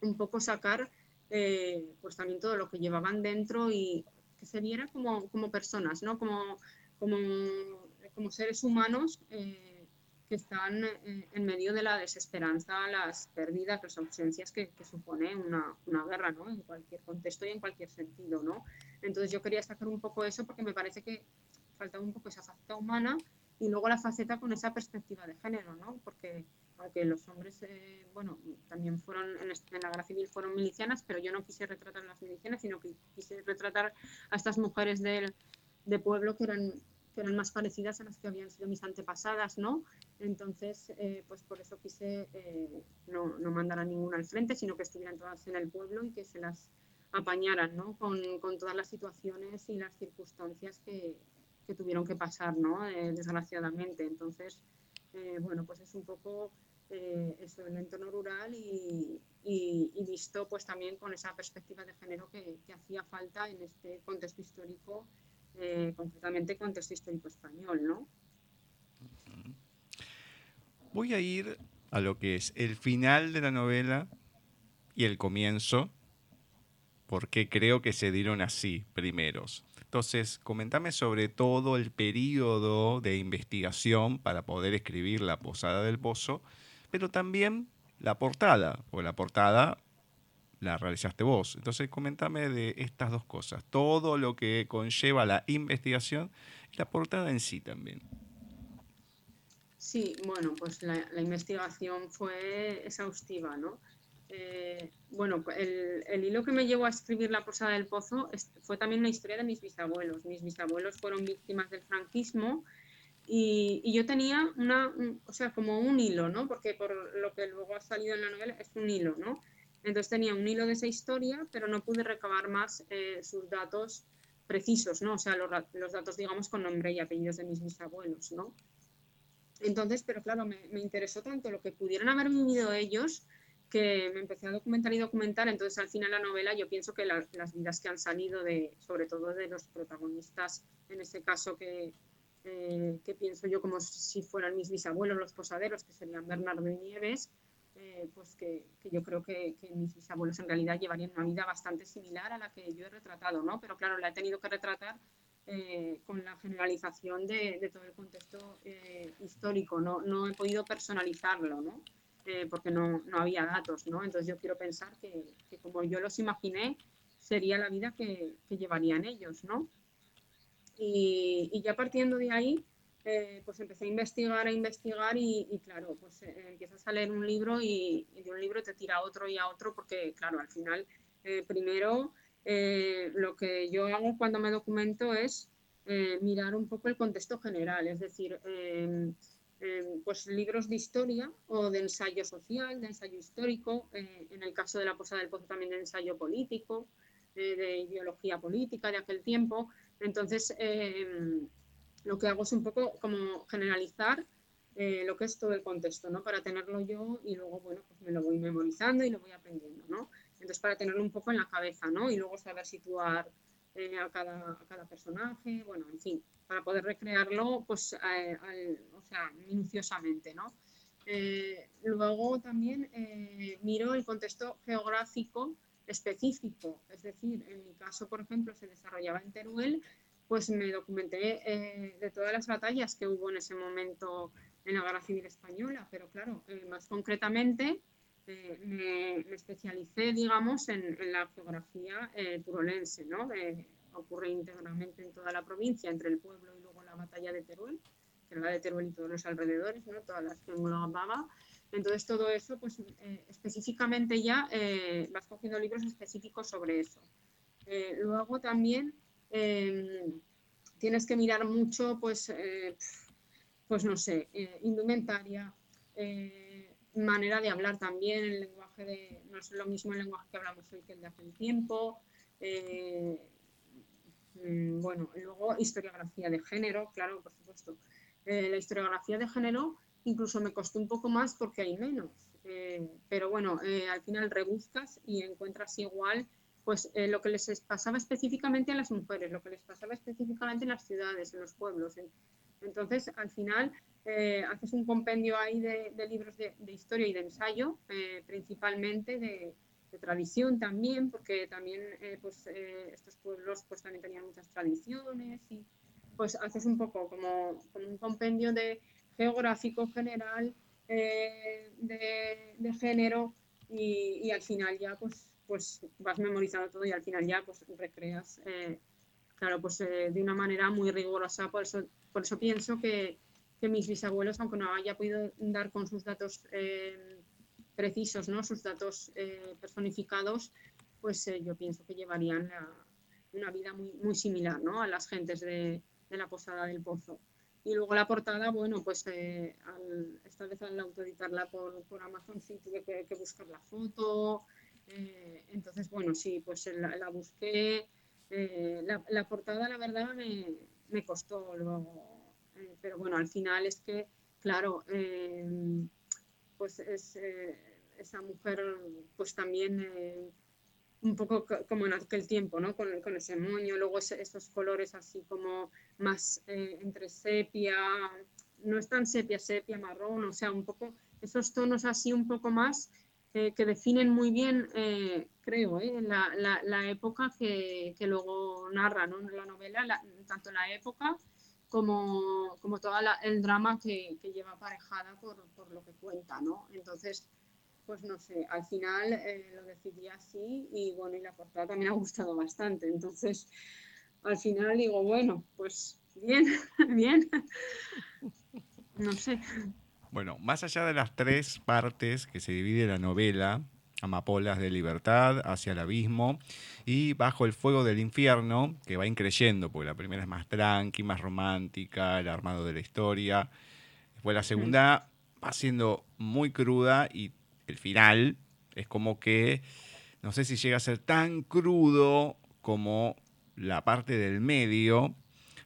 un poco sacar eh, pues también todo lo que llevaban dentro y que se viera como, como personas, ¿no? como, como, como seres humanos eh, que están eh, en medio de la desesperanza, las pérdidas, las ausencias que, que supone una, una, guerra, ¿no? en cualquier contexto y en cualquier sentido. ¿no? Entonces yo quería sacar un poco eso porque me parece que faltaba un poco esa faceta humana y luego la faceta con esa perspectiva de género, ¿no? porque aunque los hombres, eh, bueno, también fueron, en, la guerra civil fueron milicianas, pero yo no quise retratar a las milicianas, sino que quise retratar a estas mujeres del, de pueblo que eran, que eran más parecidas a las que habían sido mis antepasadas, ¿no? Entonces, eh, pues por eso quise eh, no, no, mandar a ninguna al frente, sino que estuvieran todas en el pueblo y que se las apañaran, ¿no? Con, con todas las situaciones y las circunstancias que, que tuvieron que pasar, ¿no? desgraciadamente. Entonces, bueno, pues es un poco eh, eso, el entorno rural y, visto pues también con esa perspectiva de género que, hacía falta en este contexto histórico, eh, concretamente contexto histórico español, ¿no? Voy a ir a lo que es el final de la novela y el comienzo, porque creo que se dieron así primeros. Entonces, comentame sobre todo el periodo de investigación para poder escribir La Posada del Pozo pero también la portada, o la portada la realizaste vos. Entonces, comentame de estas dos cosas, todo lo que conlleva la investigación y la portada en sí también. Sí, bueno, pues la, investigación fue exhaustiva, ¿no? Eh, bueno, el, el, hilo que me llevó a escribir La Posada del Pozo fue también la historia de mis bisabuelos. Mis bisabuelos fueron víctimas del franquismo y, yo tenía una, o sea, como un hilo, ¿no? Porque por lo que luego ha salido en la novela es un hilo, ¿no? Entonces tenía un hilo de esa historia, pero no pude recabar más eh, sus datos precisos, ¿no? O sea, los, los, datos, digamos, con nombre y apellidos de mis bisabuelos, ¿no? Entonces, pero claro, me, me, interesó tanto lo que pudieran haber vivido ellos que me empecé a documentar y documentar. Entonces, al final la novela, yo pienso que las vidas que han salido de, sobre todo de los protagonistas, en este caso que, eh, que pienso yo como si fueran mis bisabuelos los posaderos, que serían Bernardo y Nieves, eh, pues que, yo creo que, mis bisabuelos en realidad llevarían una vida bastante similar a la que yo he retratado, ¿no? Pero claro, la he tenido que retratar eh, con la generalización de, todo el contexto histórico, ¿no? No he podido personalizarlo, ¿no? porque no, no, había datos, ¿no? Entonces yo quiero pensar que, como yo los imaginé, sería la vida que, que llevarían ellos, ¿no? Y, ya partiendo de ahí, eh, pues empecé a investigar, a investigar y, claro, pues eh, empiezas a leer un libro y, de un libro te tira a otro y a otro porque, claro, al final, eh, primero, lo que yo hago cuando me documento es mirar un poco el contexto general, es decir, em, em, pues libros de historia o de ensayo social, de ensayo histórico, en el caso de la Posada del Pozo también de ensayo político, de ideología política de aquel tiempo, entonces, em, lo que hago es un poco como generalizar eh, lo que es todo el contexto, ¿no? Para tenerlo yo y luego, bueno, pues me lo voy memorizando y lo voy aprendiendo, ¿no? Entonces, para tenerlo un poco en la cabeza, ¿no? Y luego saber situar eh, a, cada, cada, personaje, bueno, en fin, para poder recrearlo, pues, eh, o sea, minuciosamente, ¿no? luego también miro el contexto geográfico específico. Es decir, en mi caso, por ejemplo, se desarrollaba en Teruel, pues me documenté eh, de todas las batallas que hubo en ese momento en la Guerra Civil Española, pero claro, eh, más concretamente me, especialicé, digamos, en, la geografía turolense, ¿no? ocurre íntegramente en toda la provincia, entre el pueblo y luego la batalla de Teruel, que era la de Teruel y todos los alrededores, ¿no? todas las que englobaba. Entonces, todo eso, pues eh, específicamente ya eh, vas cogiendo libros específicos sobre eso. Eh, luego también em, tienes que mirar mucho, pues, pues no sé, indumentaria, manera de hablar también, el lenguaje de, no es lo mismo el lenguaje que hablamos hoy que el de hace un tiempo. Mm, bueno, luego historiografía de género, claro, por supuesto. Eh, la historiografía de género incluso me costó un poco más porque hay menos. Eh, pero bueno, eh, al final rebuscas y encuentras igual pues lo que les pasaba específicamente a las mujeres, lo que les pasaba específicamente en las ciudades, en los pueblos. Entonces, al final, haces un compendio ahí de, libros de, historia y de ensayo, principalmente de, tradición también, porque también eh, pues, eh, estos pueblos pues, también tenían muchas tradiciones y pues haces un poco como, un compendio de geográfico general, eh, de, género y, al final ya pues, pues vas memorizando todo y al final ya pues recreas, claro, pues de una manera muy rigurosa, por eso, por eso pienso que, que mis bisabuelos, aunque no haya podido dar con sus datos precisos, ¿no? sus datos eh, personificados, pues eh, yo pienso que llevarían una vida muy, muy similar ¿no? a las gentes de, de, la Posada del Pozo. Y luego la portada, bueno, pues eh, esta vez al autoeditarla por, por Amazon sí tuve que, buscar la foto. Entonces, bueno, sí, pues la, busqué. La, la, portada, la verdad, me, me costó luego. pero bueno, al final es que, claro, pues es eh, esa mujer pues también eh, un poco como en aquel tiempo, ¿no? Con, con ese moño, luego esos colores así como más eh, entre sepia, no es tan sepia, sepia, marrón, o sea, un poco esos tonos así un poco más que definen muy bien, creo, la, la, la, época que, que, luego narra ¿no? la novela, tanto la época como, como todo el drama que, que lleva aparejada por, por, lo que cuenta, ¿no? Entonces, pues no sé, al final eh, lo decidí así y bueno, y la portada también ha gustado bastante. Entonces, al final digo, bueno, pues bien, bien, no sé. Bueno, más allá de las tres partes que se divide la novela, Amapolas de Libertad, Hacia el Abismo y Bajo el Fuego del Infierno, que va increyendo, porque la primera es más tranqui, más romántica, el armado de la historia. Después la segunda va siendo muy cruda y el final es como que, no sé si llega a ser tan crudo como la parte del medio,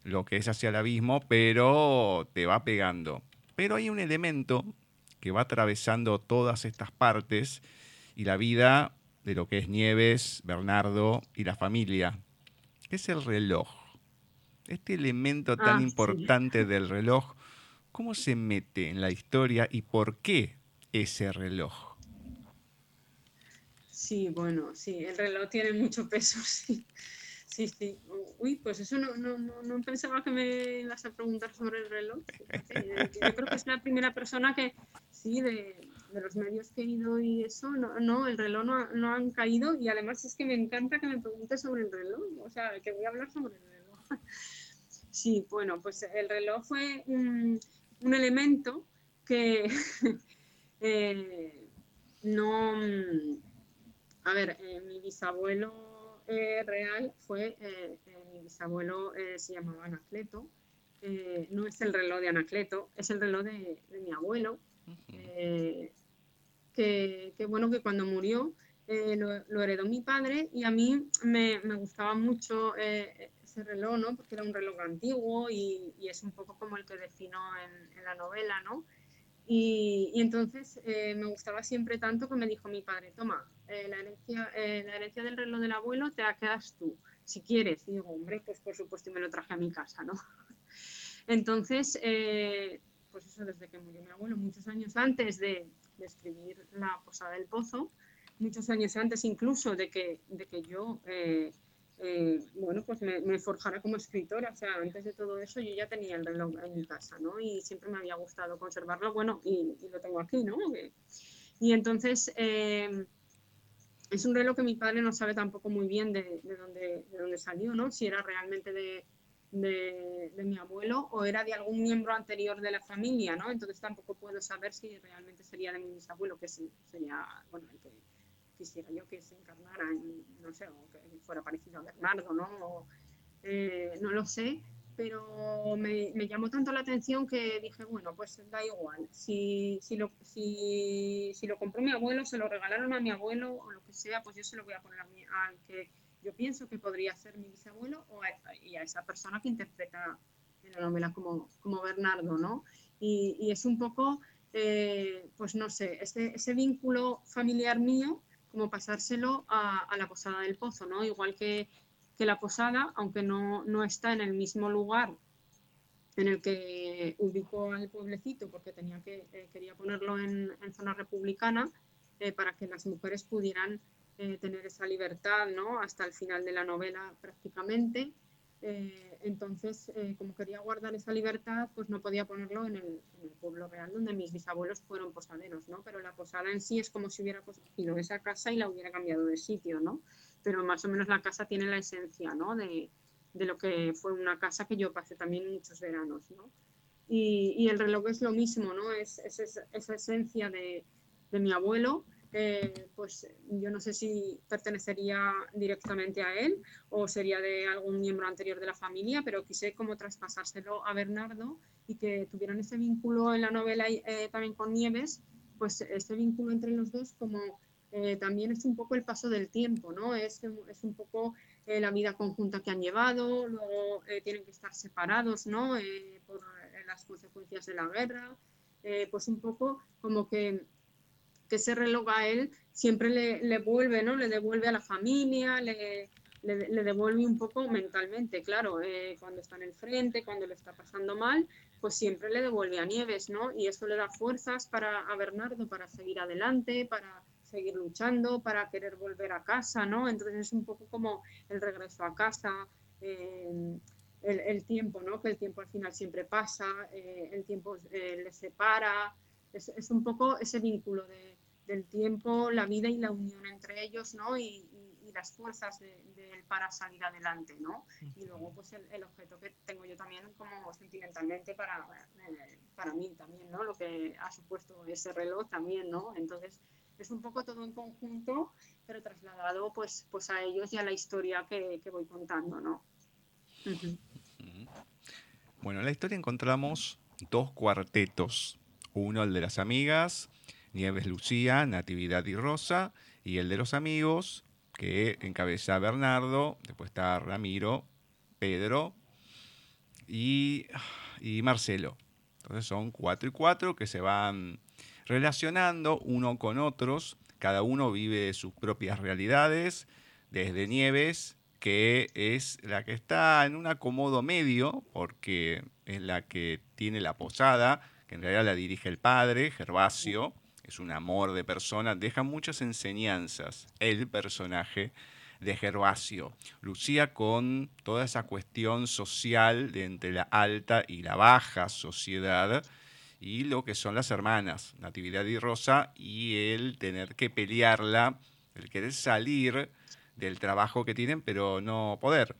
lo que es hacia el abismo, pero te va pegando. Pero hay un elemento que va atravesando todas estas partes y la vida de lo que es Nieves, Bernardo y la familia, que es el reloj. Este elemento tan ah, importante del reloj, ¿cómo se mete en la historia y por qué ese reloj? Sí, bueno, sí, el reloj tiene mucho peso, sí. Sí, sí. Uy, pues eso no, no, no, pensaba que me ibas a preguntar sobre el reloj. Yo creo que es la primera persona que, sí, de, de los medios que he ido y eso, no, no el reloj no, no, han caído y además es que me encanta que me preguntes sobre el reloj, o sea, que voy a hablar sobre el reloj. Sí, bueno, pues el reloj fue un, un elemento que eh, no, a ver, eh, mi bisabuelo eh, real fue, mi bisabuelo se llamaba Anacleto, no es el reloj de Anacleto, es el reloj de, de mi abuelo, que, bueno, que cuando murió eh, lo, heredó mi padre y a mí me, me gustaba mucho eh, ese reloj, ¿no? Porque era un reloj antiguo y, y, es un poco como el que defino en, en la novela, ¿no? Y, entonces eh, me gustaba siempre tanto que me dijo mi padre, toma, la, herencia, la herencia del reloj del abuelo te la quedas tú, si quieres. Y digo, hombre, pues por supuesto y me lo traje a mi casa, ¿no? Entonces, pues eso, desde que murió mi abuelo, muchos años antes de, de escribir La Posada del Pozo, muchos años antes incluso de que, de que yo, eh, eh, bueno, pues me, forjara como escritora. O sea, antes de todo eso yo ya tenía el reloj en mi casa, ¿no? Y siempre me había gustado conservarlo, bueno, y, lo tengo aquí, ¿no? Y entonces eh, es un reloj que mi padre no sabe tampoco muy bien de, dónde, de dónde salió, ¿no? Si era realmente de, de, mi abuelo o era de algún miembro anterior de la familia, ¿no? Entonces tampoco puedo saber si realmente sería de mi bisabuelo, que sería, bueno, el que quisiera yo que se encarnara en, no sé, o que fuera parecido a Bernardo, ¿no? Eh, no lo sé, pero me, llamó tanto la atención que dije, bueno, pues da igual. Si, si, lo, si, si, lo compró mi abuelo, se lo regalaron a mi abuelo o lo que sea, pues yo se lo voy a poner a mi, al que yo pienso que podría ser mi bisabuelo o a, y a esa persona que interpreta en la novela como, como Bernardo, ¿no? Y, y es un poco, eh, pues no sé, ese, ese, vínculo familiar mío, como pasárselo a, la Posada del Pozo, ¿no? Igual que, que la Posada, aunque no, no está en el mismo lugar en el que ubicó al pueblecito, porque tenía que, eh, quería ponerlo en, en zona republicana, eh, para que las mujeres pudieran eh, tener esa libertad ¿no? hasta el final de la novela prácticamente. Eh, entonces, eh, como quería guardar esa libertad, pues no podía ponerlo en el, pueblo real donde mis bisabuelos fueron posaderos, ¿no? Pero la posada en sí es como si hubiera cogido esa casa y la hubiera cambiado de sitio, ¿no? Pero más o menos la casa tiene la esencia, ¿no? De, de lo que fue una casa que yo pasé también muchos veranos, ¿no? Y, y el reloj es lo mismo, ¿no? Es, es esa esencia de, de mi abuelo, eh, pues yo no sé si pertenecería directamente a él o sería de algún miembro anterior de la familia, pero quise como traspasárselo a Bernardo y que tuvieran ese vínculo en la novela eh, también con Nieves, pues ese vínculo entre los dos como eh, también es un poco el paso del tiempo, ¿no? Es, es un poco la vida conjunta que han llevado, luego tienen que estar separados, ¿no? por las consecuencias de la guerra, pues un poco como que que ese reloj a él siempre le, le vuelve, ¿no? Le devuelve a la familia, le, le, devuelve un poco mentalmente, claro, eh, cuando está en el frente, cuando le está pasando mal, pues siempre le devuelve a Nieves, ¿no? Y eso le da fuerzas para a Bernardo para seguir adelante, para seguir luchando, para querer volver a casa, ¿no? Entonces es un poco como el regreso a casa, eh, el, el, tiempo, ¿no? Que el tiempo al final siempre pasa, eh, el tiempo le separa, es, es, un poco ese vínculo de, del tiempo, la vida y la unión entre ellos, ¿no? Y, las fuerzas de, para salir adelante, ¿no? Y luego, pues, el, objeto que tengo yo también como sentimentalmente para, eh, para mí también, ¿no? Lo que ha supuesto ese reloj también, ¿no? Entonces, es un poco todo en conjunto, pero trasladado, pues, pues a ellos y a la historia que, que voy contando, ¿no? Bueno, en la historia encontramos dos cuartetos. Uno, el de las amigas, Nieves Lucía, Natividad y Rosa, y el de los amigos, que encabeza Bernardo, después está Ramiro, Pedro y, Marcelo. Entonces son cuatro y cuatro que se van relacionando uno con otros, cada uno vive sus propias realidades, desde Nieves, que es la que está en un acomodo medio, porque es la que tiene la posada, que en realidad la dirige el padre, Gervasio, es un amor de persona, deja muchas enseñanzas el personaje de Gervasio. Lucía con toda esa cuestión social de entre la alta y la baja sociedad y lo que son las hermanas, Natividad y Rosa, y el tener que pelearla, el querer salir del trabajo que tienen, pero no poder.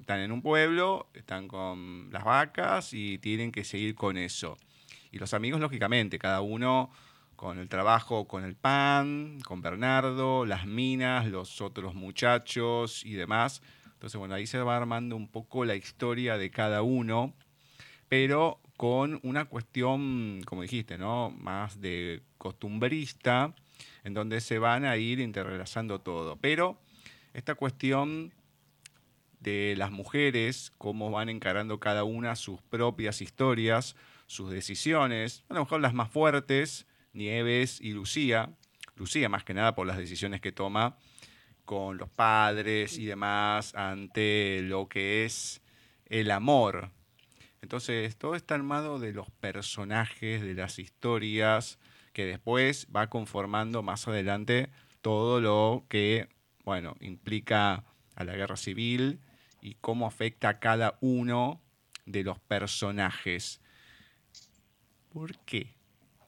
Están en un pueblo, están con las vacas y tienen que seguir con eso. Y los amigos, lógicamente, cada uno con el trabajo con el pan, con Bernardo, las minas, los otros muchachos y demás. Entonces, bueno, ahí se va armando un poco la historia de cada uno, pero con una cuestión, como dijiste, ¿no? Más de costumbrista, en donde se van a ir interrelazando todo. Pero esta cuestión de las mujeres, cómo van encarando cada una sus propias historias, sus decisiones, a lo mejor las más fuertes, Nieves y Lucía, Lucía más que nada por las decisiones que toma con los padres y demás ante lo que es el amor. Entonces, todo está armado de los personajes, de las historias, que después va conformando más adelante todo lo que, bueno, implica a la guerra civil y cómo afecta a cada uno de los personajes. ¿Por qué?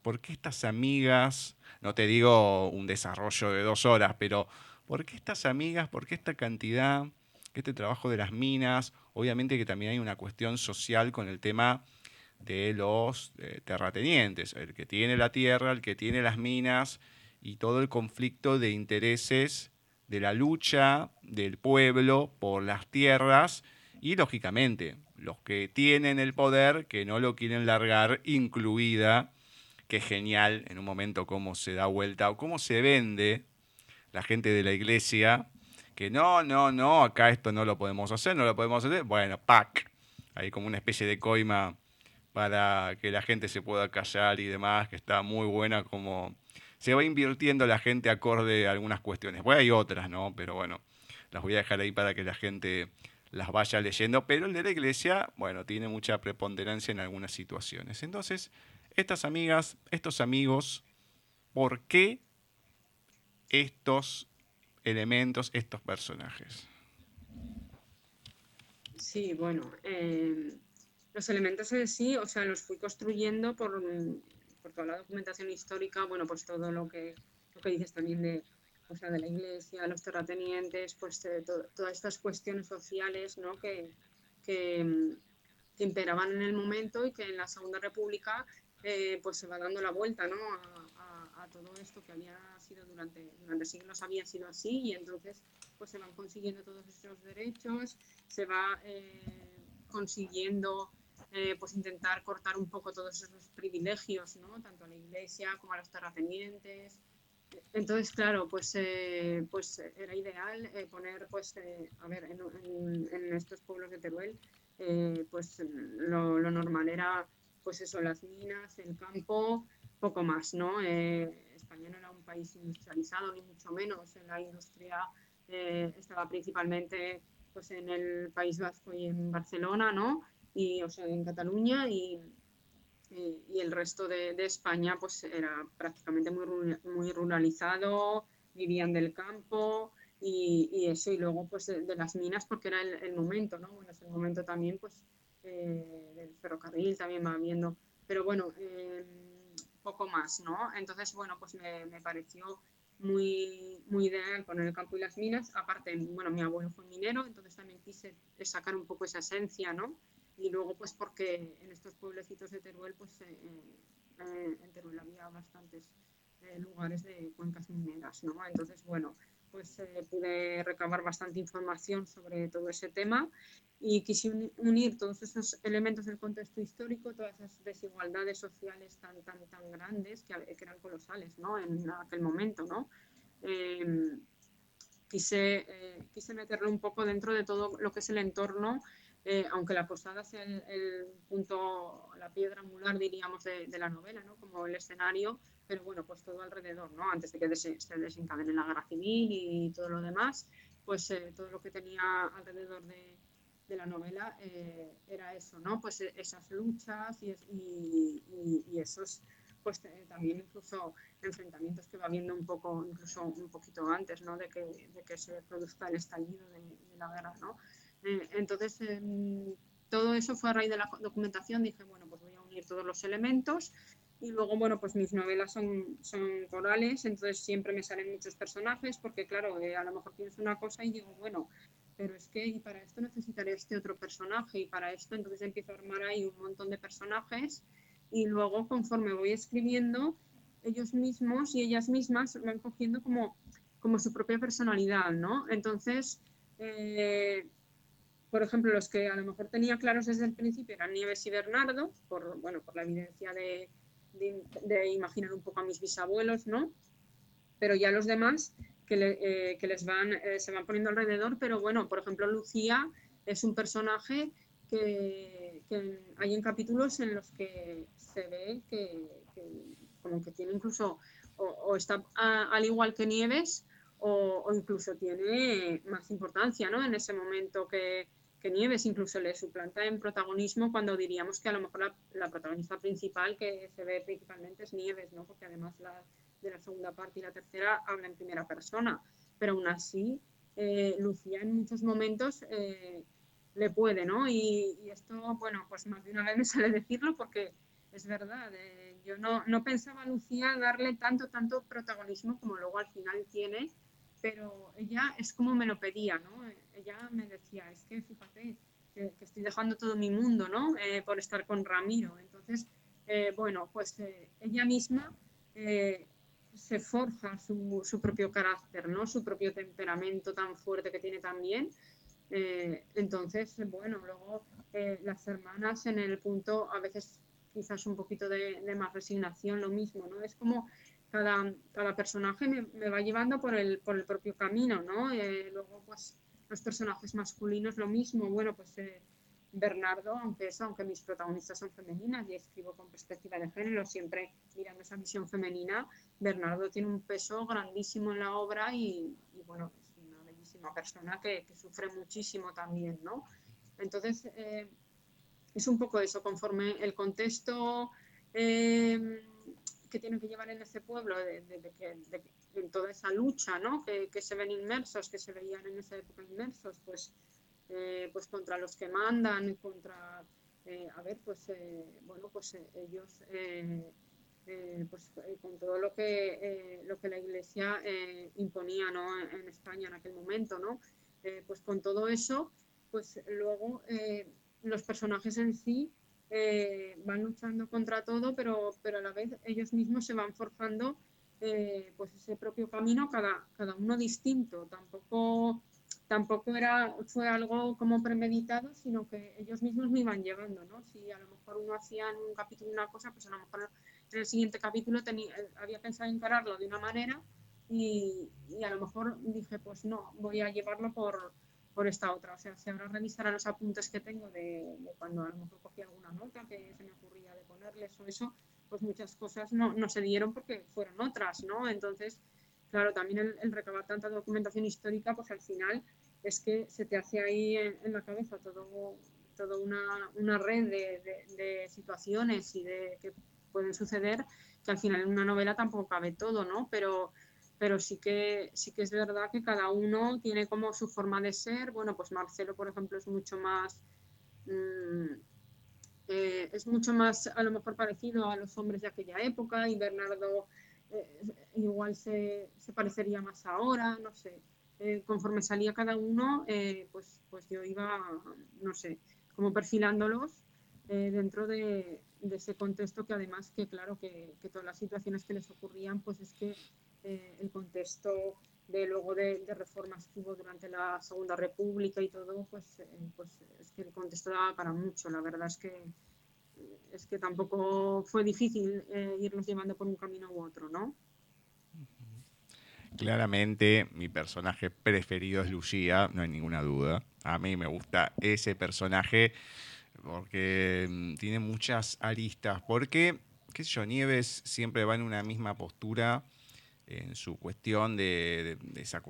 ¿por qué estas amigas, no te digo un desarrollo de dos horas, pero ¿por qué estas amigas, por qué esta cantidad, este trabajo de las minas? Obviamente que también hay una cuestión social con el tema de los eh, terratenientes, el que tiene la tierra, el que tiene las minas y todo el conflicto de intereses de la lucha del pueblo por las tierras y lógicamente los que tienen el poder que no lo quieren largar, incluida, que genial en un momento cómo se da vuelta o cómo se vende la gente de la iglesia, que no, no, no, acá esto no lo podemos hacer, no lo podemos hacer, bueno, pack, hay como una especie de coima para que la gente se pueda callar y demás, que está muy buena como se va invirtiendo la gente acorde a algunas cuestiones. Bueno, hay otras, ¿no? Pero bueno, las voy a dejar ahí para que la gente las vaya leyendo, pero el de la iglesia, bueno, tiene mucha preponderancia en algunas situaciones. Entonces, estas amigas, estos amigos, ¿por qué estos elementos, estos personajes? Sí, bueno, eh, los elementos en sí, o sea, los fui construyendo por, por toda la documentación histórica, bueno, pues todo lo que, lo que dices también de, o sea, de la iglesia, los terratenientes, pues eh, todas estas cuestiones sociales, ¿no? Que, que, imperaban en el momento y que en la Segunda República eh, pues se va dando la vuelta, ¿no? A, todo esto que había sido durante, durante siglos había sido así y entonces pues se van consiguiendo todos esos derechos, se va eh, consiguiendo eh, pues intentar cortar un poco todos esos privilegios, ¿no? tanto a la iglesia como a los terratenientes. Entonces, claro, pues, eh, pues era ideal eh, poner, pues, a ver, en, en, estos pueblos de Teruel, pues lo, lo, normal era, pues eso, las minas, el campo, poco más, ¿no? España no era un país industrializado, ni mucho menos. En la industria estaba principalmente pues en el País Vasco y en Barcelona, ¿no? y, o sea, en Cataluña y, y, el resto de, de, España pues era prácticamente muy, muy ruralizado, vivían del campo y, y eso, y luego pues de, las minas porque era el, el, momento, ¿no? Bueno, es el momento también pues eh, del ferrocarril también va viendo, pero bueno, eh, poco más, ¿no? Entonces, bueno, pues me, me pareció muy, muy ideal poner el campo y las minas. Aparte, bueno, mi abuelo fue minero, entonces también quise sacar un poco esa esencia, ¿no? Y luego pues porque en estos pueblecitos de Teruel pues eh, eh, en Teruel había bastantes eh, lugares de cuencas mineras, ¿no? Entonces, bueno, pues pude recabar bastante información sobre todo ese tema y quise unir todos esos elementos del contexto histórico, todas esas desigualdades sociales tan, tan, tan grandes que, que eran colosales, ¿no? En aquel momento, ¿no? Em, quise, quise meterlo un poco dentro de todo lo que es el entorno eh, aunque la posada sea el, punto, la piedra angular, diríamos, de, la novela, ¿no? como el escenario, pero bueno, pues todo alrededor, ¿no? antes de que se desencadene la guerra civil y todo lo demás, pues eh, todo lo que tenía alrededor de, de la novela eh, era eso, ¿no? Pues esas luchas y, y, y esos pues también incluso enfrentamientos que va habiendo un poco, incluso un poquito antes, ¿no? De que, de que se produzca el estallido de, de la guerra, ¿no? Eh, entonces, em, todo eso fue a raíz de la documentación. Dije, bueno, pues voy a unir todos los elementos. Y luego, bueno, pues mis novelas son, son corales, entonces siempre me salen muchos personajes, porque claro, eh, a lo mejor tienes una cosa y digo, bueno, pero es que y para esto necesitaré este otro personaje, y para esto entonces empiezo a armar ahí un montón de personajes, y luego conforme voy escribiendo, ellos mismos y ellas mismas van cogiendo como, como su propia personalidad, ¿no? Entonces, eh, por ejemplo, los que a lo mejor tenía claros desde el principio eran Nieves y Bernardo, por, bueno, por la evidencia de, de, imaginar un poco a mis bisabuelos, ¿no? Pero ya los demás que, eh, que les van, eh, se van poniendo alrededor, pero bueno, por ejemplo, Lucía es un personaje que, hay en capítulos en los que se ve que, como que tiene incluso, o, está al igual que Nieves, o, o, incluso tiene más importancia, ¿no? En ese momento que, que Nieves incluso le suplanta en protagonismo cuando diríamos que a lo mejor la, protagonista principal que se ve principalmente es Nieves, ¿no? porque además la, de la segunda parte y la tercera habla en primera persona, pero aún así eh, Lucía en muchos momentos eh, le puede, ¿no? Y, esto, bueno, pues más de una vez me sale decirlo porque es verdad, eh, yo no, no pensaba Lucía darle tanto, tanto protagonismo como luego al final tiene, pero ella es como me lo pedía, ¿no? Ella me decía, es que fíjate, que, estoy dejando todo mi mundo, ¿no? Eh, por estar con Ramiro. Entonces, eh, bueno, pues eh, ella misma se forja su, su, propio carácter, ¿no? Su propio temperamento tan fuerte que tiene también. entonces, bueno, luego las hermanas en el punto, a veces quizás un poquito de, de, más resignación, lo mismo, ¿no? Es como cada, cada personaje me, me, va llevando por el, por el propio camino, ¿no? luego, pues, los personajes masculinos lo mismo. Bueno, pues eh, Bernardo, aunque eso, aunque mis protagonistas son femeninas y escribo con perspectiva de género, siempre mirando esa visión femenina, Bernardo tiene un peso grandísimo en la obra y, bueno, es una bellísima persona que, sufre muchísimo también, ¿no? Entonces, eh, es un poco eso, conforme el contexto eh, que tienen que llevar en ese pueblo, de, que, en toda esa lucha ¿no? que, se ven inmersos, que se veían en esa época inmersos, pues, eh, pues contra los que mandan, contra, eh, a ver, pues, eh, bueno, pues ellos, pues con todo lo que, lo que la Iglesia imponía ¿no? en España en aquel momento, ¿no? pues con todo eso, pues luego los personajes en sí eh, van luchando contra todo, pero, pero a la vez ellos mismos se van forjando eh, pues ese propio camino, cada, cada uno distinto. Tampoco, tampoco era, fue algo como premeditado, sino que ellos mismos me iban llevando. ¿no? Si a lo mejor uno hacía en un capítulo una cosa, pues a lo mejor en el siguiente capítulo tenía, había pensado encararlo de una manera y, y a lo mejor dije, pues no, voy a llevarlo por por esta otra. O sea, si ahora revisara los apuntes que tengo de, cuando a lo mejor cogí alguna nota que se me ocurría de ponerles o eso, pues muchas cosas no, no se dieron porque fueron otras, ¿no? Entonces, claro, también el, recabar tanta documentación histórica, pues al final es que se te hace ahí en, la cabeza todo, toda una, una, red de, de, situaciones y de que pueden suceder, que al final en una novela tampoco cabe todo, ¿no? Pero pero sí que, sí que es verdad que cada uno tiene como su forma de ser. Bueno, pues Marcelo, por ejemplo, es mucho más, mm, eh, es mucho más a lo mejor parecido a los hombres de aquella época y Bernardo eh, igual se, se, parecería más ahora, no sé. Eh, conforme salía cada uno, pues, pues yo iba, no sé, como perfilándolos dentro de, de, ese contexto que además que claro que, que todas las situaciones que les ocurrían, pues es que el contexto de luego de, reformas que hubo durante la Segunda República y todo, pues, eh, pues es que el contexto para mucho. La verdad es que es que tampoco fue difícil eh, irnos llevando por un camino u otro, ¿no? Claramente mi personaje preferido es Lucía, no hay ninguna duda. A mí me gusta ese personaje porque mm, tiene muchas aristas. Porque, qué sé yo, Nieves siempre va en una misma postura en su cuestión de, esa,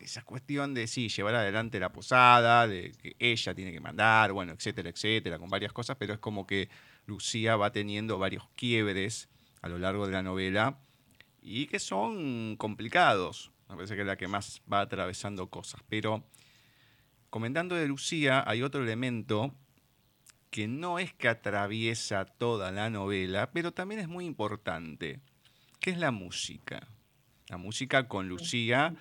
esa, cuestión de sí, llevar adelante la posada, de que ella tiene que mandar, bueno, etcétera, etcétera, con varias cosas, pero es como que Lucía va teniendo varios quiebres a lo largo de la novela y que son complicados. Me parece que es la que más va atravesando cosas. Pero comentando de Lucía, hay otro elemento que no es que atraviesa toda la novela, pero también es muy importante, que es la música la música con Lucía,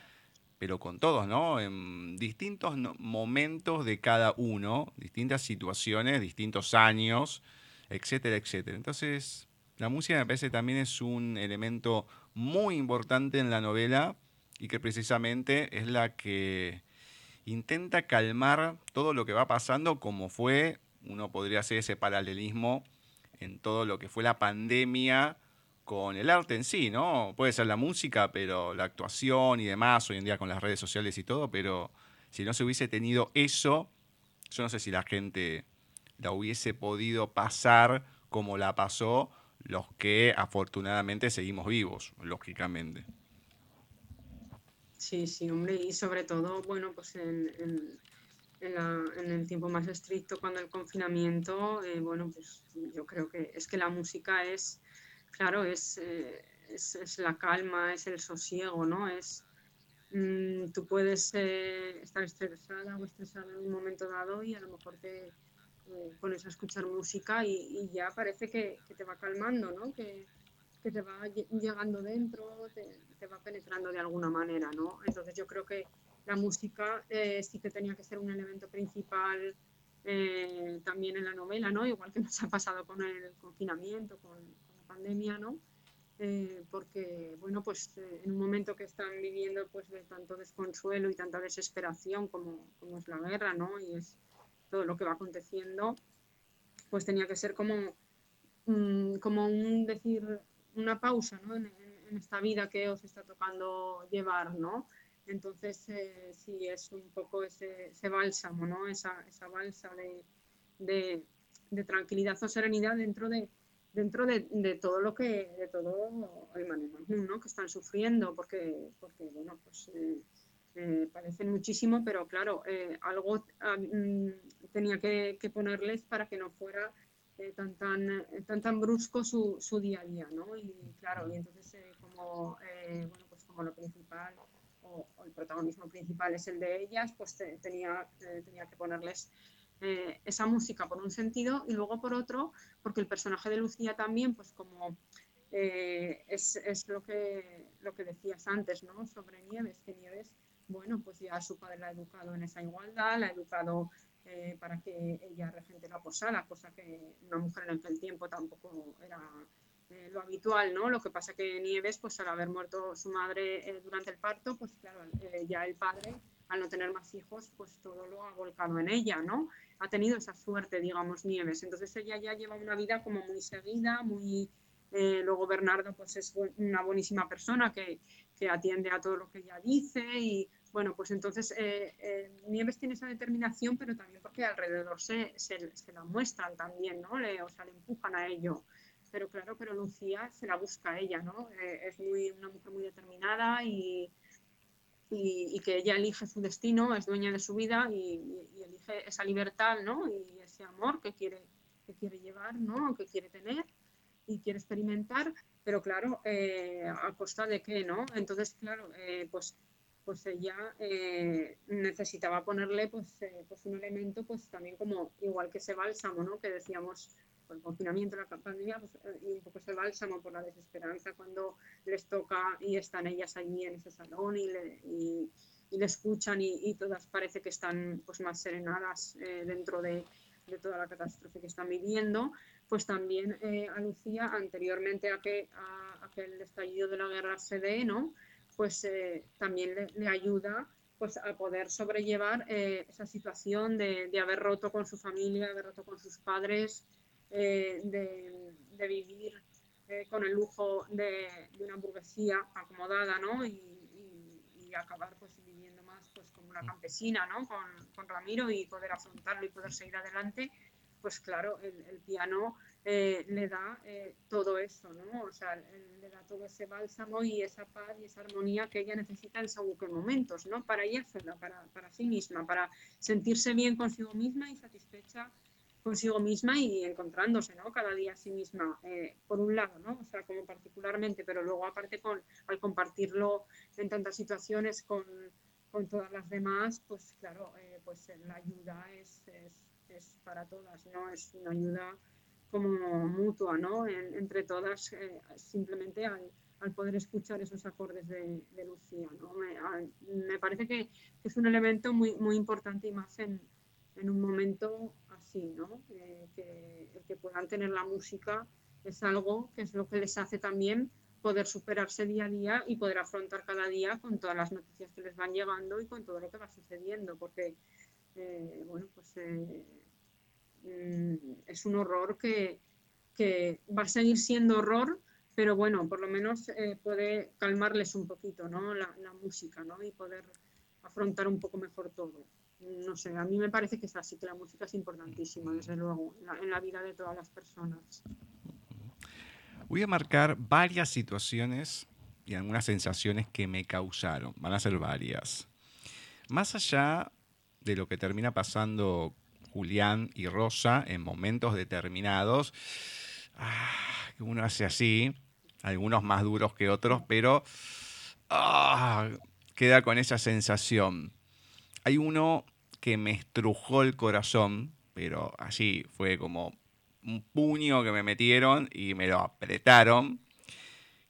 pero con todos, ¿no? En distintos momentos de cada uno, distintas situaciones, distintos años, etcétera, etcétera. Entonces, la música me parece también es un elemento muy importante en la novela y que precisamente es la que intenta calmar todo lo que va pasando como fue, uno podría hacer ese paralelismo en todo lo que fue la pandemia con el arte en sí, ¿no? Puede ser la música, pero la actuación y demás, hoy en día con las redes sociales y todo, pero si no se hubiese tenido eso, yo no sé si la gente la hubiese podido pasar como la pasó los que afortunadamente seguimos vivos, lógicamente. Sí, sí, hombre, y sobre todo, bueno, pues en, el tiempo más estricto, cuando el confinamiento, eh, bueno, pues yo creo que es que la música es claro, es, eh, es, es, la calma, es el sosiego, ¿no? Es, mm, tú puedes eh, estar estresada o estresada en un momento dado y a lo mejor te, eh, pones a escuchar música y, ya parece que, te va calmando, ¿no? Que, te va llegando dentro, te, va penetrando de alguna manera, ¿no? Entonces yo creo que la música eh, sí que tenía que ser un elemento principal también en la novela, ¿no? Igual que nos ha pasado con el confinamiento, con, pandemia, ¿no? Eh, porque, bueno, pues en un momento que están viviendo pues de tanto desconsuelo y tanta desesperación como, como es la guerra, ¿no? Y es todo lo que va aconteciendo, pues tenía que ser como, mm, como un decir, una pausa, ¿no? En, esta vida que os está tocando llevar, ¿no? Entonces, eh, sí, es un poco ese, bálsamo, ¿no? Esa, esa balsa de, tranquilidad o serenidad dentro de dentro de, todo lo que de todo el ¿no? que están sufriendo porque porque bueno pues eh, eh, parecen muchísimo pero claro algo ah, mm, tenía que, ponerles para que no fuera tan tan tan tan brusco su, su, día a día no y claro y entonces como bueno pues como lo principal o, el protagonismo principal es el de ellas, pues tenía, eh, tenía que ponerles eh, esa música por un sentido y luego por otro, porque el personaje de Lucía también, pues como eh, es, es, lo, que, lo que decías antes, ¿no? Sobre Nieves, que Nieves, bueno, pues ya su padre la ha educado en esa igualdad, la ha educado para que ella regente la posada, cosa que una mujer en aquel tiempo tampoco era eh, lo habitual, ¿no? Lo que pasa que Nieves, pues al haber muerto su madre eh, durante el parto, pues claro, eh, ya el padre, al no tener más hijos, pues todo lo ha volcado en ella, ¿no? Ha tenido esa suerte, digamos, Nieves. Entonces ella ya lleva una vida como muy seguida, muy... luego Bernardo, pues es una buenísima persona que, que, atiende a todo lo que ella dice y, bueno, pues entonces Nieves tiene esa determinación, pero también porque alrededor se, se, se la muestran también, ¿no? Le, o sea, le empujan a ello pero claro, pero Lucía se la busca ella, ¿no? Eh, es muy, una mujer muy determinada y, y, que ella elige su destino, es dueña de su vida y, elige esa libertad, ¿no? Y ese amor que quiere, que quiere llevar, ¿no? Que quiere tener y quiere experimentar, pero claro, eh, a costa de qué, ¿no? Entonces, claro, eh, pues pues ella necesitaba ponerle pues, pues un elemento pues también como igual que ese bálsamo ¿no? que decíamos el confinamiento, la pandemia, pues, eh, y un poco ese bálsamo por la desesperanza cuando les toca y están ellas allí en ese salón y le, y, le escuchan y, todas parece que están pues, más serenadas eh, dentro de, de, toda la catástrofe que están viviendo, pues también eh, a Lucía, anteriormente a que, a, que el estallido de la guerra se dé, ¿no? pues también le, le, ayuda pues a poder sobrellevar esa situación de, de, haber roto con su familia, haber roto con sus padres, eh, de, vivir eh, con el lujo de, una burguesía acomodada, ¿no? Y, acabar pues viviendo más pues como una campesina, ¿no? Con, Ramiro y poder afrontarlo y poder seguir adelante, pues claro, el, piano eh, le da todo eso, ¿no? O sea, le da todo ese bálsamo y esa paz y esa armonía que ella necesita en según qué momentos, ¿no? Para ella sola, para, para sí misma, para sentirse bien consigo misma y satisfecha consigo misma y encontrándose, ¿no? Cada día a sí misma, eh, por un lado, ¿no? O sea, como particularmente, pero luego aparte con, al compartirlo en tantas situaciones con, con todas las demás, pues claro, eh, pues la ayuda es, es, es, para todas, ¿no? Es una ayuda como mutua, ¿no? entre todas, eh, simplemente al, poder escuchar esos acordes de, Lucía, ¿no? Me, me parece que, que, es un elemento muy, muy importante y más en, en un momento así, ¿no? que que puedan tener la música es algo que es lo que les hace también poder superarse día a día y poder afrontar cada día con todas las noticias que les van llegando y con todo lo que va sucediendo, porque, eh, bueno, pues eh, mm, es un horror que, que, va a seguir siendo horror, pero bueno, por lo menos eh, puede calmarles un poquito, ¿no? La, la música, ¿no? Y poder afrontar un poco mejor todo no sé, a mí me parece que es así, que la música es importantísima, desde luego, en la, vida de todas las personas. Voy a marcar varias situaciones y algunas sensaciones que me causaron. Van a ser varias. Más allá de lo que termina pasando Julián y Rosa en momentos determinados, ah, uno hace así, algunos más duros que otros, pero ah, queda con esa sensación hay uno que me estrujó el corazón, pero así fue como un puño que me metieron y me lo apretaron,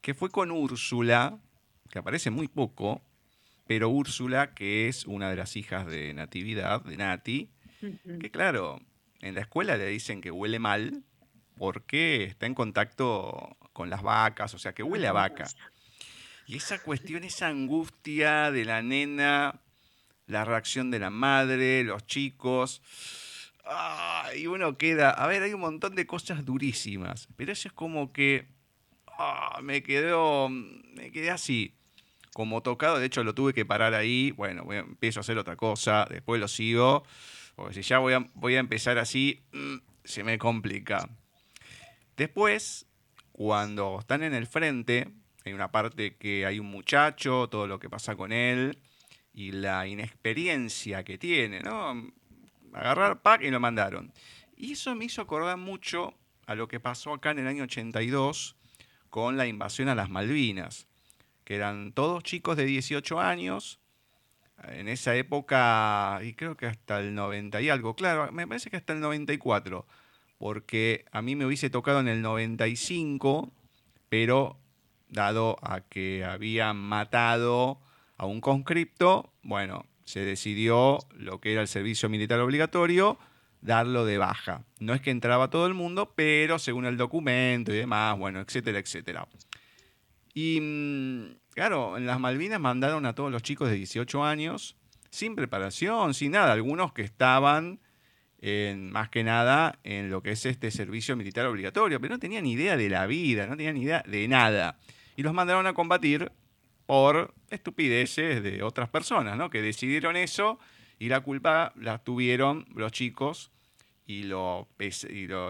que fue con Úrsula, que aparece muy poco, pero Úrsula, que es una de las hijas de Natividad, de Nati, que claro, en la escuela le dicen que huele mal porque está en contacto con las vacas, o sea, que huele a vaca. Y esa cuestión, esa angustia de la nena, la reacción de la madre, los chicos. y uno queda. A ver, hay un montón de cosas durísimas. Pero eso es como que. Ah, me quedó. Me quedé así. Como tocado. De hecho, lo tuve que parar ahí. Bueno, empiezo a hacer otra cosa. Después lo sigo. Porque si ya voy a, voy a empezar así. Mm, se me complica. Después, cuando están en el frente, hay una parte que hay un muchacho, todo lo que pasa con él y la inexperiencia que tiene, ¿no? Agarrar pack y lo mandaron. Y eso me hizo acordar mucho a lo que pasó acá en el año 82 con la invasión a las Malvinas, que eran todos chicos de 18 años, en esa época, y creo que hasta el 90 y algo, claro, me parece que hasta el 94, porque a mí me hubiese tocado en el 95, pero dado a que habían matado a un conscripto, bueno, se decidió lo que era el servicio militar obligatorio, darlo de baja. No es que entraba todo el mundo, pero según el documento y demás, bueno, etcétera, etcétera. Y mm, claro, en las Malvinas mandaron a todos los chicos de 18 años, sin preparación, sin nada, algunos que estaban en, más que nada en lo que es este servicio militar obligatorio, pero no tenían idea de la vida, no tenían idea de nada y los mandaron a combatir por estupideces de otras personas, ¿no? Que decidieron eso y la culpa la tuvieron los chicos y, lo,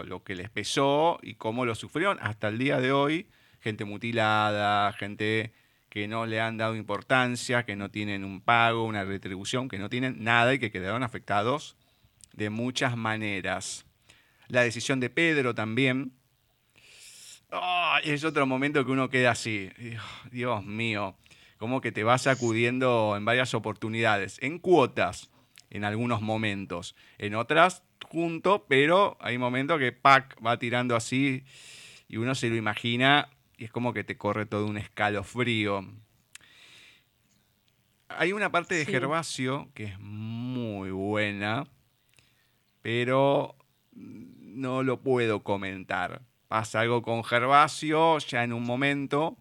lo, que les pesó y cómo lo sufrieron hasta el día de hoy. Gente mutilada, gente que no le han dado importancia, que no tienen un pago, una retribución, que no tienen nada y que quedaron afectados de muchas maneras. La decisión de Pedro también, es otro momento que uno queda así. Dios mío. Como que te vas sacudiendo en varias oportunidades. En cuotas, en algunos momentos. En otras, junto, pero hay momentos que Pac va tirando así y uno se lo imagina y es como que te corre todo un escalofrío. Hay una parte de Gervasio que es muy buena, pero no lo puedo comentar pasa algo con Gervasio ya en un momento,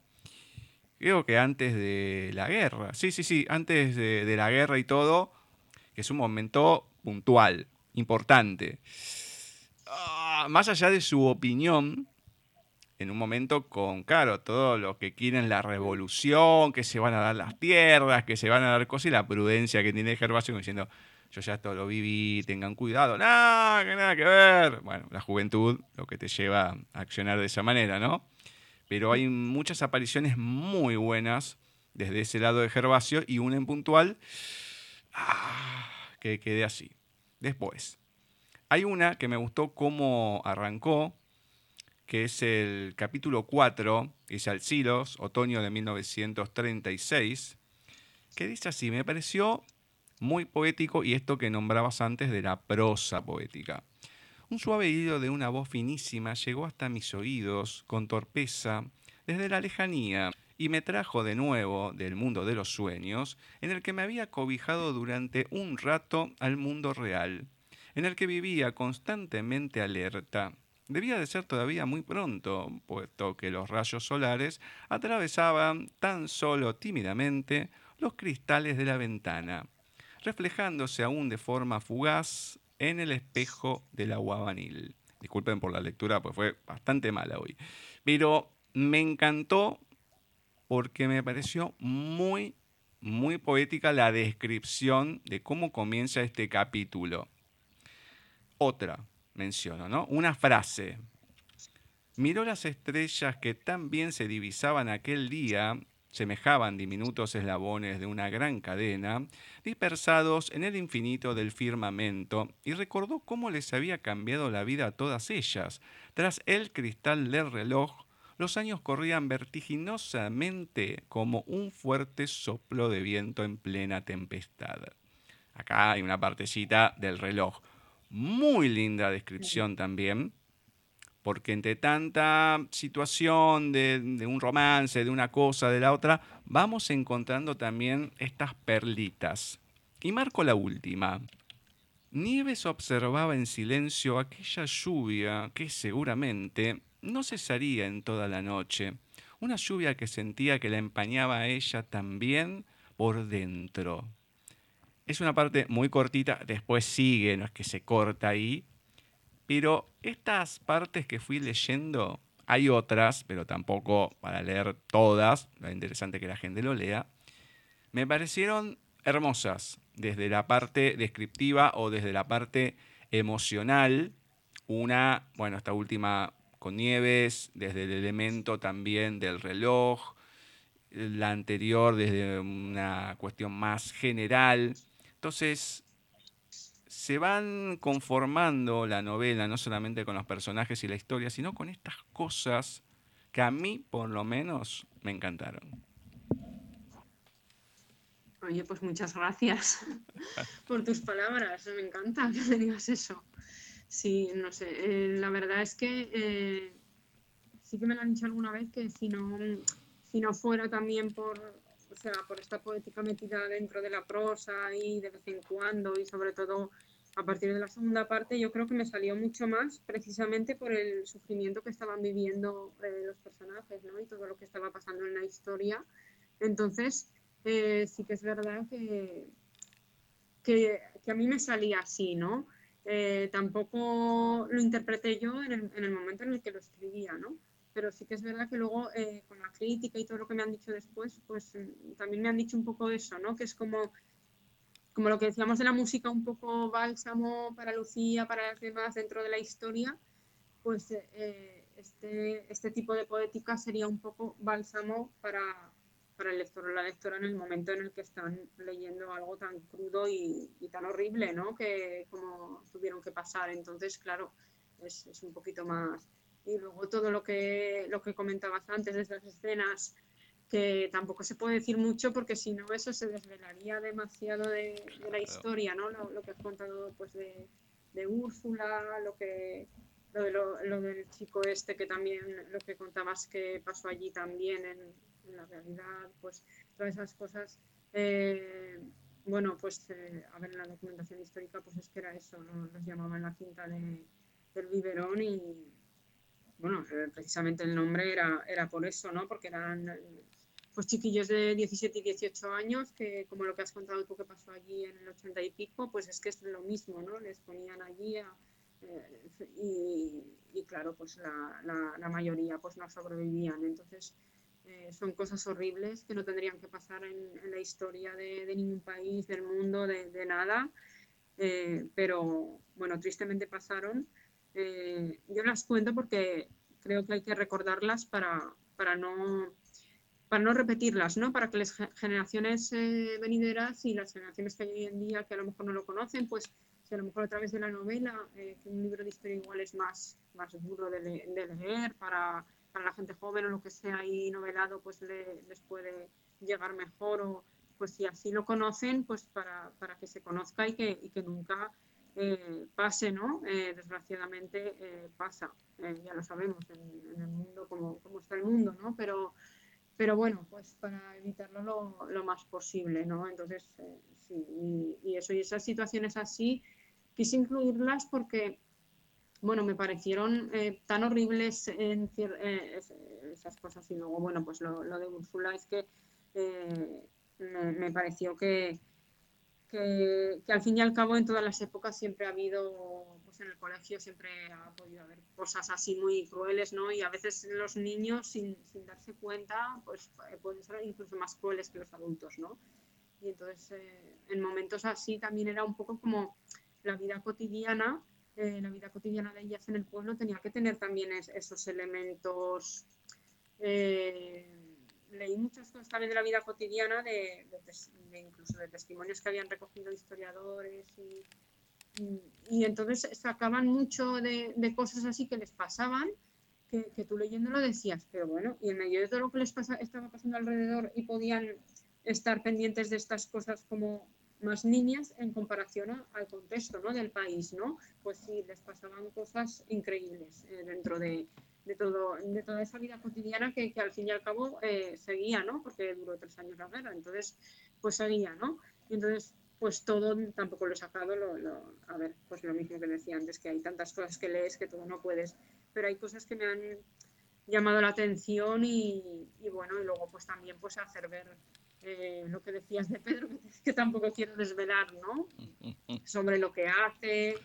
creo que antes de la guerra, sí, sí, sí, antes de, la guerra y todo, que es un momento puntual, importante. Ah, más allá de su opinión, en un momento con, claro, todo lo que quieren la revolución, que se van a dar las tierras, que se van a dar cosas y la prudencia que tiene Gervasio diciendo, yo ya esto lo viví, tengan cuidado, nada, que nada que ver. Bueno, la juventud lo que te lleva a accionar de esa manera, ¿no? Pero hay muchas apariciones muy buenas desde ese lado de Gervasio y una en puntual ah, que quedé así. Después, hay una que me gustó cómo arrancó, que es el capítulo 4, es Alcilos, otoño de 1936, que dice así, me pareció muy poético y esto que nombrabas antes de la prosa poética. Un suave hilo de una voz finísima llegó hasta mis oídos con torpeza desde la lejanía y me trajo de nuevo del mundo de los sueños, en el que me había cobijado durante un rato al mundo real, en el que vivía constantemente alerta. Debía de ser todavía muy pronto, puesto que los rayos solares atravesaban tan solo tímidamente los cristales de la ventana reflejándose aún de forma fugaz en el espejo del aguabanil. Disculpen por la lectura, pues fue bastante mala hoy. Pero me encantó porque me pareció muy, muy poética la descripción de cómo comienza este capítulo. Otra menciono, ¿no? Una frase. Miró las estrellas que tan bien se divisaban aquel día semejaban diminutos eslabones de una gran cadena, dispersados en el infinito del firmamento, y recordó cómo les había cambiado la vida a todas ellas. Tras el cristal del reloj, los años corrían vertiginosamente como un fuerte soplo de viento en plena tempestad. Acá hay una partecita del reloj. muy linda descripción también, porque entre tanta situación de, un romance, de una cosa, de la otra, vamos encontrando también estas perlitas. Y marco la última. Nieves observaba en silencio aquella lluvia que seguramente no cesaría en toda la noche, una lluvia que sentía que la empañaba a ella también por dentro. Es una parte muy cortita, después sigue, no es que se corta ahí, pero estas partes que fui leyendo, hay otras, pero tampoco para leer todas, lo interesante que la gente lo lea, me parecieron hermosas, desde la parte descriptiva o desde la parte emocional. Una, bueno, esta última con Nieves, desde el elemento también del reloj, la anterior desde una cuestión más general. Entonces, se van conformando la novela no solamente con los personajes y la historia, sino con estas cosas que a mí, por lo menos, me encantaron. Oye, pues muchas gracias por tus palabras. Me encanta que me digas eso. Sí, no sé. Eh, la verdad es que eh, sí que me lo han dicho alguna vez que si no, si no fuera también por, o sea, por esta poética metida dentro de la prosa y de vez en cuando y sobre todo a partir de la segunda parte, yo creo que me salió mucho más precisamente por el sufrimiento que estaban viviendo eh, los personajes ¿no? y todo lo que estaba pasando en la historia. Entonces, eh, sí que es verdad que, que, a mí me salía así, ¿no? Eh, tampoco lo interpreté yo en el, en el, momento en el que lo escribía, ¿no? Pero sí que es verdad que luego eh, con la crítica y todo lo que me han dicho después, pues mm, también me han dicho un poco eso, ¿no? Que es como, como lo que decíamos de la música, un poco bálsamo para Lucía, para las demás dentro de la historia, pues este, este tipo de poética sería un poco bálsamo para, para el lector o la lectora en el momento en el que están leyendo algo tan crudo y, tan horrible, ¿no? Que como tuvieron que pasar. Entonces, claro, es, es, un poquito más. Y luego todo lo que, lo que comentabas antes de esas escenas, que tampoco se puede decir mucho porque si no eso se desvelaría demasiado de, la historia, ¿no? Lo, lo, que has contado pues de, de Úrsula, lo que lo, de lo, lo, del chico este que también lo que contabas que pasó allí también en, en la realidad, pues todas esas cosas. Eh, bueno, pues eh, a ver, la documentación histórica, pues es que era eso, ¿no? Los llamaban la cinta de, del biberón y, bueno, eh, precisamente el nombre era, era por eso, ¿no? Porque eran pues chiquillos de 17 y 18 años, que como lo que has contado tú que pasó allí en el 80 y pico, pues es que es lo mismo, ¿no? Les ponían allí y, y, claro, pues la, la, mayoría pues no sobrevivían. Entonces, eh, son cosas horribles que no tendrían que pasar en, la historia de, ningún país, del mundo, de, nada. Eh, pero bueno, tristemente pasaron. Eh, yo las cuento porque creo que hay que recordarlas para, para, no, para no repetirlas, ¿no? para que las generaciones venideras y las generaciones que hay hoy en día que a lo mejor no lo conocen, pues si a lo mejor a través de la novela, que un libro de historia igual es más, más duro de, de leer para para la gente joven o lo que sea ahí novelado, pues les puede llegar mejor o pues si así lo conocen, pues para, para que se conozca y que, y que nunca eh, pase, ¿no? Eh, desgraciadamente eh, pasa, ya lo sabemos en, el mundo, como, como, está el mundo, ¿no? Pero, pero bueno, pues para evitarlo lo, más posible, ¿no? Entonces, sí, y, eso, y esas situaciones así, quise incluirlas porque bueno, me parecieron eh, tan horribles en eh, esas cosas y luego, bueno, pues lo, de Úrsula es que eh, me, pareció que, que, al fin y al cabo en todas las épocas siempre ha habido, pues en el colegio siempre ha podido haber cosas así muy crueles, ¿no? Y a veces los niños sin, sin darse cuenta, pues pueden ser incluso más crueles que los adultos, ¿no? Y entonces en momentos así también era un poco como la vida cotidiana eh, la vida cotidiana de ellas en el pueblo tenía que tener también esos elementos. Eh, leí muchas cosas también de la vida cotidiana, de, incluso de testimonios que habían recogido historiadores y, y, entonces sacaban mucho de, cosas así que les pasaban, que, que, tú leyéndolo decías, pero bueno, y en medio de todo lo que les pasa, estaba pasando alrededor y podían estar pendientes de estas cosas como más niñas en comparación al contexto ¿no? del país, ¿no? Pues sí, les pasaban cosas increíbles eh, dentro de, de, todo, de toda esa vida cotidiana que, que al fin y al cabo eh, seguía, ¿no? Porque duró tres años la guerra, entonces, pues seguía, ¿no? Y entonces, pues todo tampoco lo he sacado, lo, lo, a ver, pues lo mismo que decía antes, que hay tantas cosas que lees que todo no puedes, pero hay cosas que me han llamado la atención y, y bueno, y luego pues también pues hacer ver eh, lo que decías de Pedro, que, tampoco quiero desvelar, ¿no? Sobre lo que hace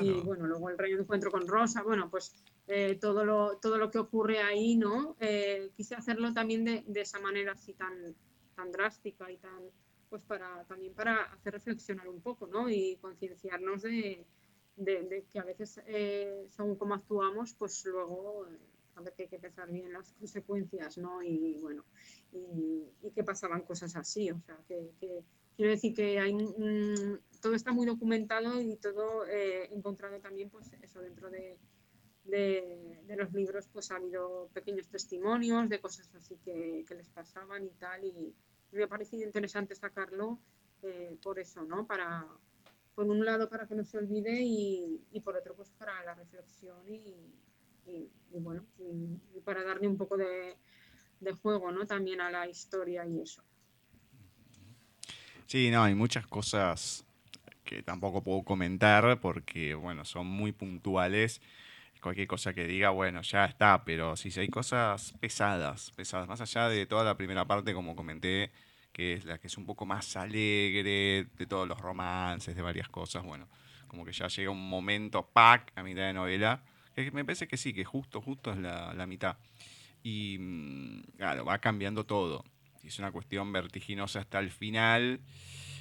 y bueno, luego el rey encuentro con Rosa, bueno, pues eh, todo, lo, todo lo que ocurre ahí, ¿no? Eh, quise hacerlo también de, de, esa manera así tan, tan drástica y tan, pues para, también para hacer reflexionar un poco, ¿no? Y concienciarnos de, de, de, que a veces, eh, según cómo actuamos, pues luego a ver que hay que pensar bien las consecuencias, ¿no? Y bueno, y, y que pasaban cosas así, o sea, que, que quiero decir que hay, mmm, todo está muy documentado y todo eh, encontrado también, pues eso, dentro de, de, los libros, pues ha habido pequeños testimonios de cosas así que, les pasaban y tal, y, me ha parecido interesante sacarlo eh, por eso, ¿no? Para, por un lado, para que no se olvide y, y por otro, pues para la reflexión y, bueno, y, para darle un poco de, juego, ¿no? También a la historia y eso. Sí, no, hay muchas cosas que tampoco puedo comentar porque, bueno, son muy puntuales. Cualquier cosa que diga, bueno, ya está, pero si hay cosas pesadas, pesadas, más allá de toda la primera parte, como comenté, que es la que es un poco más alegre, de todos los romances, de varias cosas, bueno, como que ya llega un momento, pack, a mitad de novela, me parece que sí, que justo, justo es la, la mitad. Y mm, claro, va cambiando todo. Es una cuestión vertiginosa hasta el final.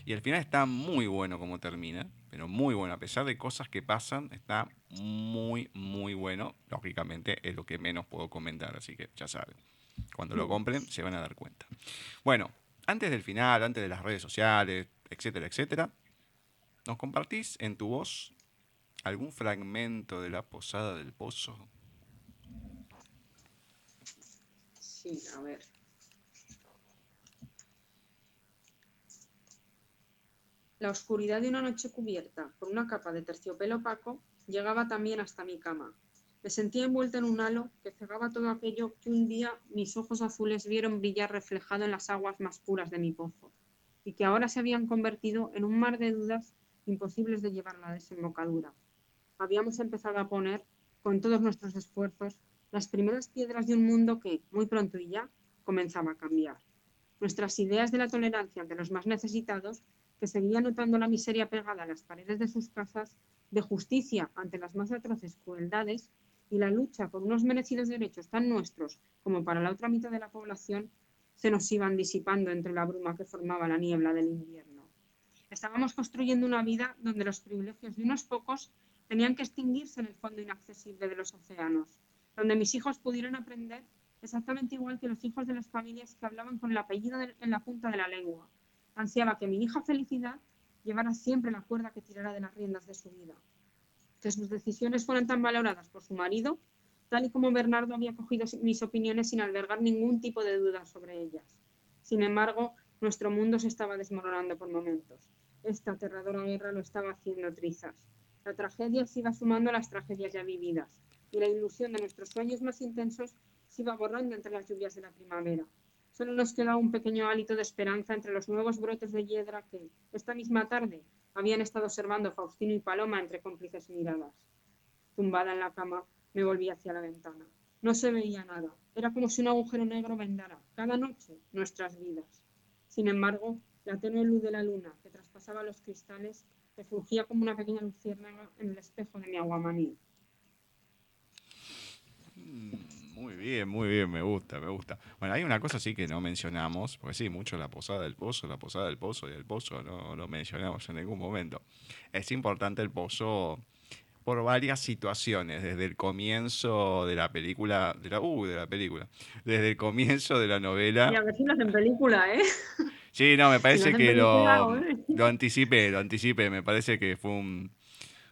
Y el final está muy bueno como termina, pero muy bueno. A pesar de cosas que pasan, está muy, muy bueno. Lógicamente es lo que menos puedo comentar, así que ya saben. Cuando lo compren se van a dar cuenta. Bueno, antes del final, antes de las redes sociales, etcétera, etcétera, ¿nos compartís en tu voz algún fragmento de la posada del pozo? Sí, a ver. La oscuridad de una noche cubierta por una capa de terciopelo opaco llegaba también hasta mi cama. Me sentía envuelta en un halo que cegaba todo aquello que un día mis ojos azules vieron brillar reflejado en las aguas más puras de mi pozo, y que ahora se habían convertido en un mar de dudas imposibles de llevar a la desembocadura habíamos empezado a poner, con todos nuestros esfuerzos, las primeras piedras de un mundo que, muy pronto y ya, comenzaba a cambiar. Nuestras ideas de la tolerancia ante los más necesitados, que seguían notando la miseria pegada a las paredes de sus casas, de justicia ante las más atroces crueldades y la lucha por unos merecidos derechos tan nuestros como para la otra mitad de la población, se nos iban disipando entre la bruma que formaba la niebla del invierno. Estábamos construyendo una vida donde los privilegios de unos pocos tenían que extinguirse en el fondo inaccesible de los océanos, donde mis hijos pudieron aprender exactamente igual que los hijos de las familias que hablaban con el apellido en la punta de la lengua. Ansiaba que mi hija Felicidad llevara siempre la cuerda que tirara de las riendas de su vida, que sus decisiones fueran tan valoradas por su marido, tal y como Bernardo había cogido mis opiniones sin albergar ningún tipo de duda sobre ellas. Sin embargo, nuestro mundo se estaba desmoronando por momentos. Esta aterradora guerra lo estaba haciendo trizas. La tragedia se iba sumando a las tragedias ya vividas y la ilusión de nuestros sueños más intensos se iba borrando entre las lluvias de la primavera. Solo nos quedaba un pequeño hálito de esperanza entre los nuevos brotes de hiedra que, esta misma tarde, habían estado observando Faustino y Paloma entre cómplices miradas. Tumbada en la cama, me volví hacia la ventana. No se veía nada. Era como si un agujero negro vendara, cada noche, nuestras vidas. Sin embargo, la tenue luz de la luna, que traspasaba los cristales, refugía como una pequeña luciérnaga en el espejo de mi aguamaní. Mm, muy bien, muy bien, me gusta, me gusta. Bueno, hay una cosa sí que no mencionamos, porque sí, mucho la posada del pozo, la posada del pozo y el pozo no lo mencionamos en ningún momento. Es importante el pozo por varias situaciones, desde el comienzo de la película, de la, uh, de la película, desde el comienzo de la novela. Y a lo hacen película, ¿eh? Sí, no, me parece que lo, lo anticipé, lo anticipé. Me parece que fue un.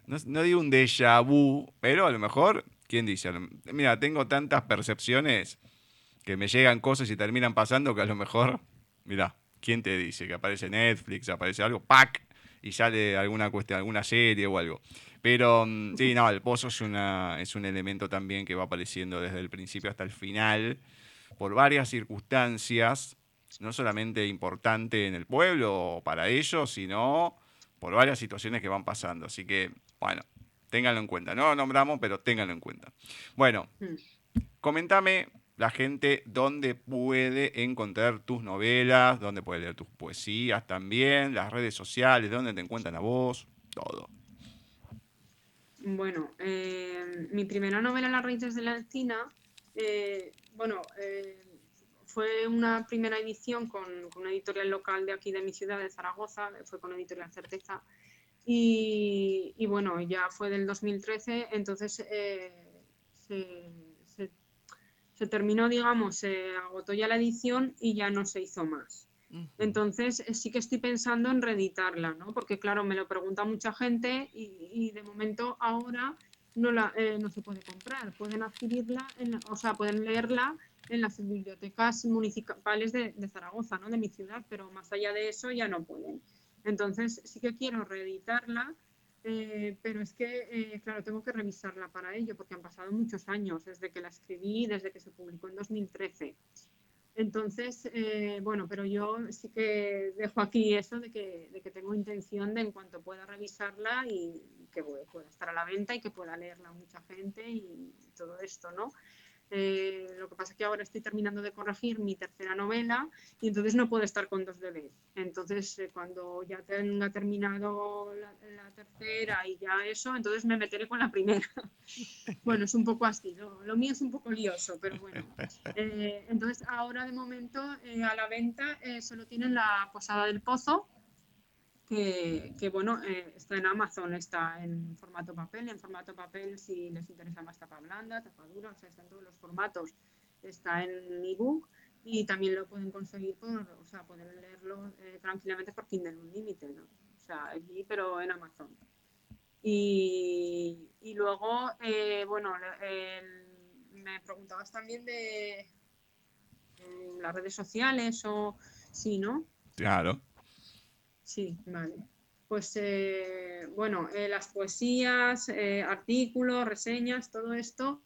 No, no, digo un déjà vu, pero a lo mejor, ¿quién dice? Mira, tengo tantas percepciones que me llegan cosas y terminan pasando que a lo mejor, mira, ¿quién te dice? Que aparece Netflix, aparece algo, ¡pac! Y sale alguna cuestión, alguna serie o algo. Pero mm, sí, no, el pozo es, una, es un elemento también que va apareciendo desde el principio hasta el final, por varias circunstancias, no solamente importante en el pueblo o para ellos, sino por varias situaciones que van pasando. Así que, bueno, ténganlo en cuenta. No lo nombramos, pero ténganlo en cuenta. Bueno, mm. comentame la gente dónde puede encontrar tus novelas, dónde puede leer tus poesías también, las redes sociales, dónde te encuentran a vos, todo. Bueno, eh, mi primera novela, Las raíces de la encina, eh, bueno, eh, fue una primera edición con, una editorial local de aquí de mi ciudad, de Zaragoza, fue con Editorial Certeza. Y, bueno, ya fue del 2013, entonces se, se, terminó, digamos, se agotó ya la edición y ya no se hizo más. Entonces eh, sí que estoy pensando en reeditarla, ¿no? Porque claro, me lo pregunta mucha gente y, de momento ahora no, la, eh, no se puede comprar. Pueden adquirirla, o sea, pueden leerla en las bibliotecas municipales de, Zaragoza, ¿no? De mi ciudad, pero más allá de eso ya no pueden. Entonces sí que quiero reeditarla, eh, pero es que, claro, tengo que revisarla para ello, porque han pasado muchos años desde que la escribí, desde que se publicó en 2013. Entonces, eh, bueno, pero yo sí que dejo aquí eso de que, de que, tengo intención de en cuanto pueda revisarla y que pueda estar a la venta y que pueda leerla mucha gente y todo esto, ¿no? Eh, lo que pasa es que ahora estoy terminando de corregir mi tercera novela y entonces no puedo estar con dos bebés. Entonces, eh, cuando ya tenga terminado la, tercera y ya eso, entonces me meteré con la primera. bueno, es un poco así, lo mío es un poco lioso, pero bueno. Eh, entonces, ahora de momento a la venta solo tienen la Posada del Pozo, que, bueno, eh, está en Amazon, está en formato papel, en formato papel si les interesa más tapa blanda, tapa dura, o sea, está en todos los formatos. Está en ebook y también lo pueden conseguir, por, o sea, pueden leerlo eh, tranquilamente por Kindle Unlimited, ¿no? O sea, allí, pero en Amazon. Y, y luego, eh, bueno, me preguntabas también de las redes sociales o sí, ¿no? Claro. Sí, vale. Pues eh, bueno, eh, las poesías, eh, artículos, reseñas, todo esto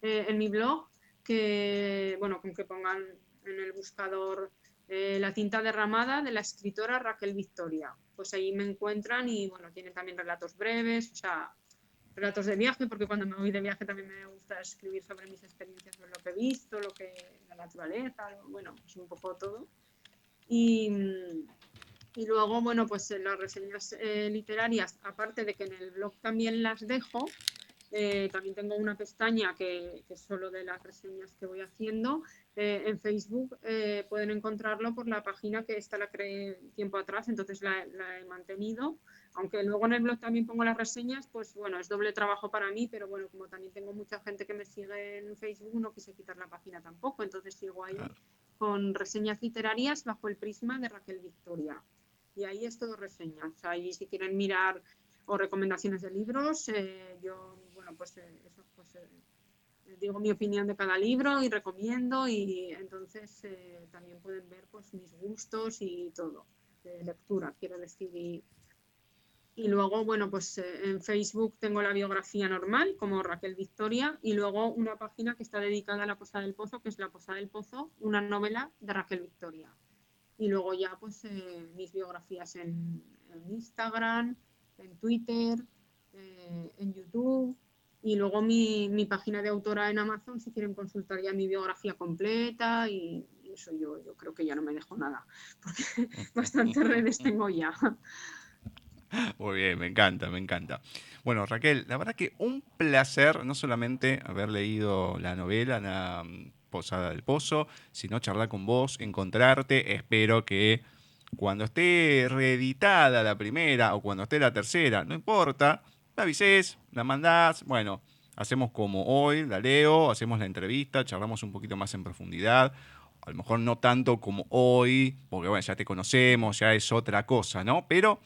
en mi blog, que bueno, con que pongan en el buscador la tinta derramada de la escritora Raquel Victoria. Pues ahí me encuentran y bueno, tiene también relatos breves, o sea, relatos de viaje, porque cuando me voy de viaje también me gusta escribir sobre mis experiencias, sobre lo que he visto, lo que la naturaleza, bueno, es un poco todo. Y, y luego, bueno, pues eh, las reseñas eh, literarias, aparte de que en el blog también las dejo, eh, también tengo una pestaña que, es solo de las reseñas que voy haciendo. en Facebook pueden encontrarlo por la página que esta la creé tiempo atrás, entonces la, la, he mantenido. Aunque luego en el blog también pongo las reseñas, pues bueno, es doble trabajo para mí, pero bueno, como también tengo mucha gente que me sigue en Facebook, no quise quitar la página tampoco, entonces sigo ahí con reseñas literarias bajo el prisma de Raquel Victoria y ahí es todo reseñas. Ahí si quieren mirar o recomendaciones de libros, eh, yo, bueno, pues eh, pues eh, digo mi opinión de cada libro y recomiendo y entonces también pueden ver pues mis gustos y todo, de lectura, quiero decir. Y, y luego, bueno, pues en Facebook tengo la biografía normal, como Raquel Victoria, y luego una página que está dedicada a la Posada del Pozo, que es La Posada del Pozo, una novela de Raquel Victoria y luego ya pues eh, mis biografías en, Instagram, en Twitter, eh, en YouTube y luego mi, mi, página de autora en Amazon si quieren consultar ya mi biografía completa y, eso yo, yo creo que ya no me dejo nada porque bastantes redes tengo ya. Muy bien, me encanta, me encanta. Bueno, Raquel, la verdad que un placer no solamente haber leído la novela, la, Posada del Pozo, sino charlar con vos, encontrarte. Espero que cuando esté reeditada la primera o cuando esté la tercera, no importa, la avises, la mandás, bueno, hacemos como hoy, la leo, hacemos la entrevista, charlamos un poquito más en profundidad. A lo mejor no tanto como hoy, porque bueno, ya te conocemos, ya es otra cosa, ¿no? Pero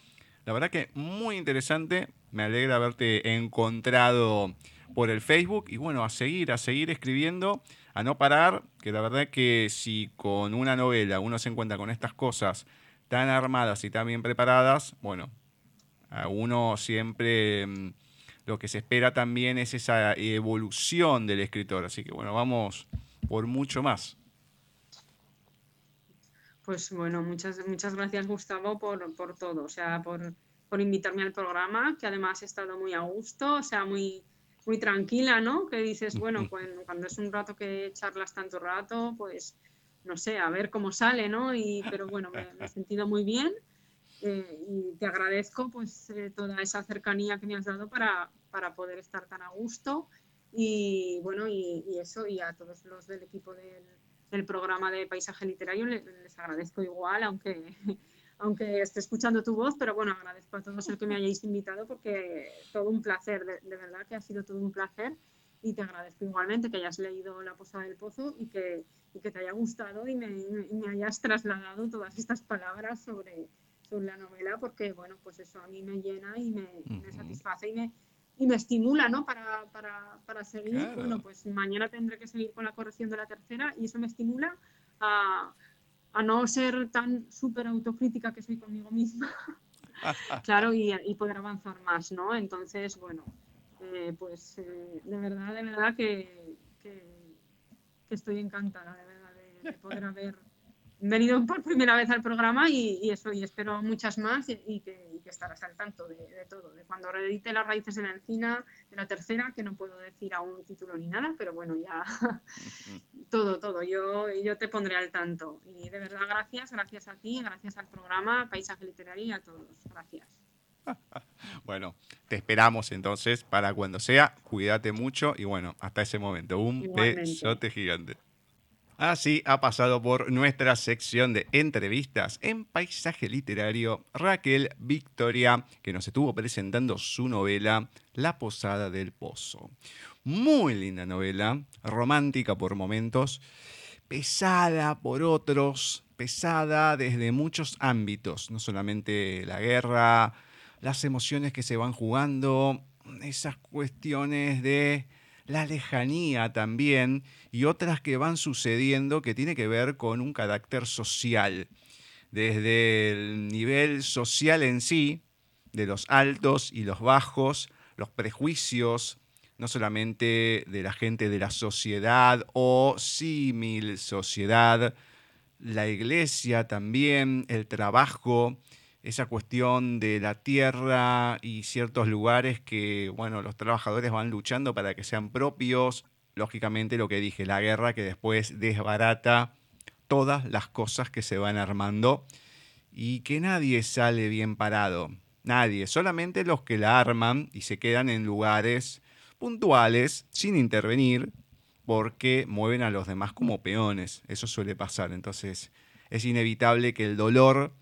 la verdad que muy interesante, me alegra haberte encontrado por el Facebook y bueno, a seguir, a seguir escribiendo a no parar, que la verdad que si con una novela uno se encuentra con estas cosas tan armadas y tan bien preparadas, bueno, a uno siempre mm, lo que se espera también es esa evolución del escritor. Así que bueno, vamos por mucho más. Pues bueno, muchas, muchas gracias Gustavo por, por todo, o sea, por, por, invitarme al programa, que además he estado muy a gusto, o sea, muy, muy tranquila, ¿no? Que dices, bueno, cuando, cuando es un rato que charlas tanto rato, pues no sé, a ver cómo sale, ¿no? Y, pero bueno, me, he sentido muy bien eh, y te agradezco pues eh, toda esa cercanía que me has dado para, para poder estar tan a gusto y bueno, y, y, eso, y a todos los del equipo del, del programa de Paisaje Literario les, les agradezco igual, aunque aunque esté escuchando tu voz, pero bueno, agradezco a todos el que me hayáis invitado porque todo un placer, de, de, verdad que ha sido todo un placer y te agradezco igualmente que hayas leído La Posada del Pozo y que, y que te haya gustado y me, y me, hayas trasladado todas estas palabras sobre, sobre la novela porque, bueno, pues eso a mí me llena y me, uh -huh. me satisface y me, y me estimula, ¿no? Para, para, para seguir. Claro. Bueno, pues mañana tendré que seguir con la corrección de la tercera y eso me estimula a a no ser tan súper autocrítica que soy conmigo misma, claro, y, y, poder avanzar más, ¿no? Entonces, bueno, eh, pues eh, de verdad, de verdad que, que, que, estoy encantada, de verdad, de, de poder haber venido por primera vez al programa y, y eso, y espero muchas más y, y que, que, estarás al tanto de, de, todo, de cuando reedite Las Raíces en la Encina, de la tercera, que no puedo decir aún título ni nada, pero bueno, ya todo, todo, yo, yo te pondré al tanto. Y de verdad, gracias, gracias a ti, gracias al programa Paisaje Literario y a todos. Gracias. Bueno, te esperamos entonces para cuando sea. Cuídate mucho y bueno, hasta ese momento. Un Igualmente. besote gigante. Así ha pasado por nuestra sección de entrevistas en paisaje literario Raquel Victoria, que nos estuvo presentando su novela La Posada del Pozo. Muy linda novela, romántica por momentos, pesada por otros, pesada desde muchos ámbitos, no solamente la guerra, las emociones que se van jugando, esas cuestiones de la lejanía también y otras que van sucediendo que tiene que ver con un carácter social. Desde el nivel social en sí, de los altos y los bajos, los prejuicios, no solamente de la gente de la sociedad o símil sociedad, la iglesia también, el trabajo, esa cuestión de la tierra y ciertos lugares que, bueno, los trabajadores van luchando para que sean propios. Lógicamente lo que dije, la guerra que después desbarata todas las cosas que se van armando y que nadie sale bien parado. Nadie, solamente los que la arman y se quedan en lugares puntuales, sin intervenir, porque mueven a los demás como peones. Eso suele pasar. Entonces es inevitable que el dolor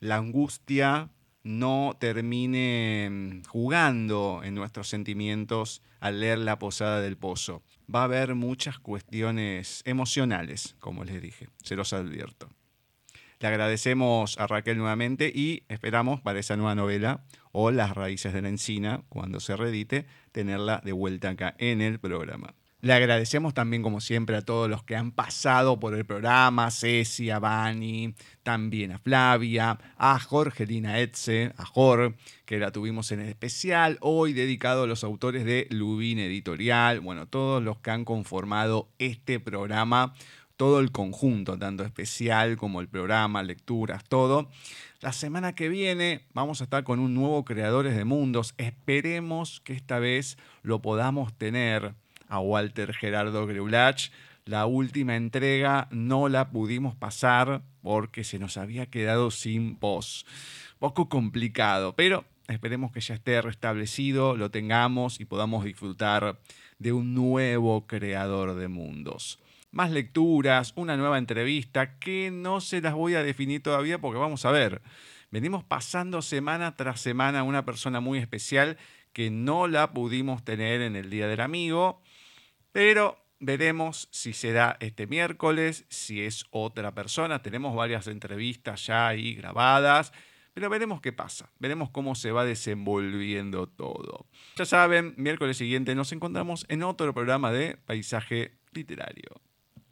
la angustia no termine mm, jugando en nuestros sentimientos al leer La Posada del Pozo. Va a haber muchas cuestiones emocionales, como les dije, se los advierto. Le agradecemos a Raquel nuevamente y esperamos para esa nueva novela o Las Raíces de la Encina, cuando se redite, tenerla de vuelta acá en el programa. Le agradecemos también, como siempre, a todos los que han pasado por el programa, Ceci, a Bani, también a Flavia, a Jorgelina Etze, a Jor, que la tuvimos en el especial, hoy dedicado a los autores de Lubin Editorial, bueno, todos los que han conformado este programa, todo el conjunto, tanto especial como el programa, lecturas, todo. La semana que viene vamos a estar con un nuevo Creadores de Mundos. Esperemos que esta vez lo podamos tener a Walter Gerardo Greulach. La última entrega no la pudimos pasar porque se nos había quedado sin post. Poco complicado, pero esperemos que ya esté restablecido, lo tengamos y podamos disfrutar de un nuevo creador de mundos. Más lecturas, una nueva entrevista que no se las voy a definir todavía porque vamos a ver. Venimos pasando semana tras semana una persona muy especial que no la pudimos tener en el Día del Amigo pero veremos si será este miércoles, si es otra persona. Tenemos varias entrevistas ya ahí grabadas, pero veremos qué pasa. Veremos cómo se va desenvolviendo todo. Ya saben, miércoles siguiente nos encontramos en otro programa de Paisaje Literario.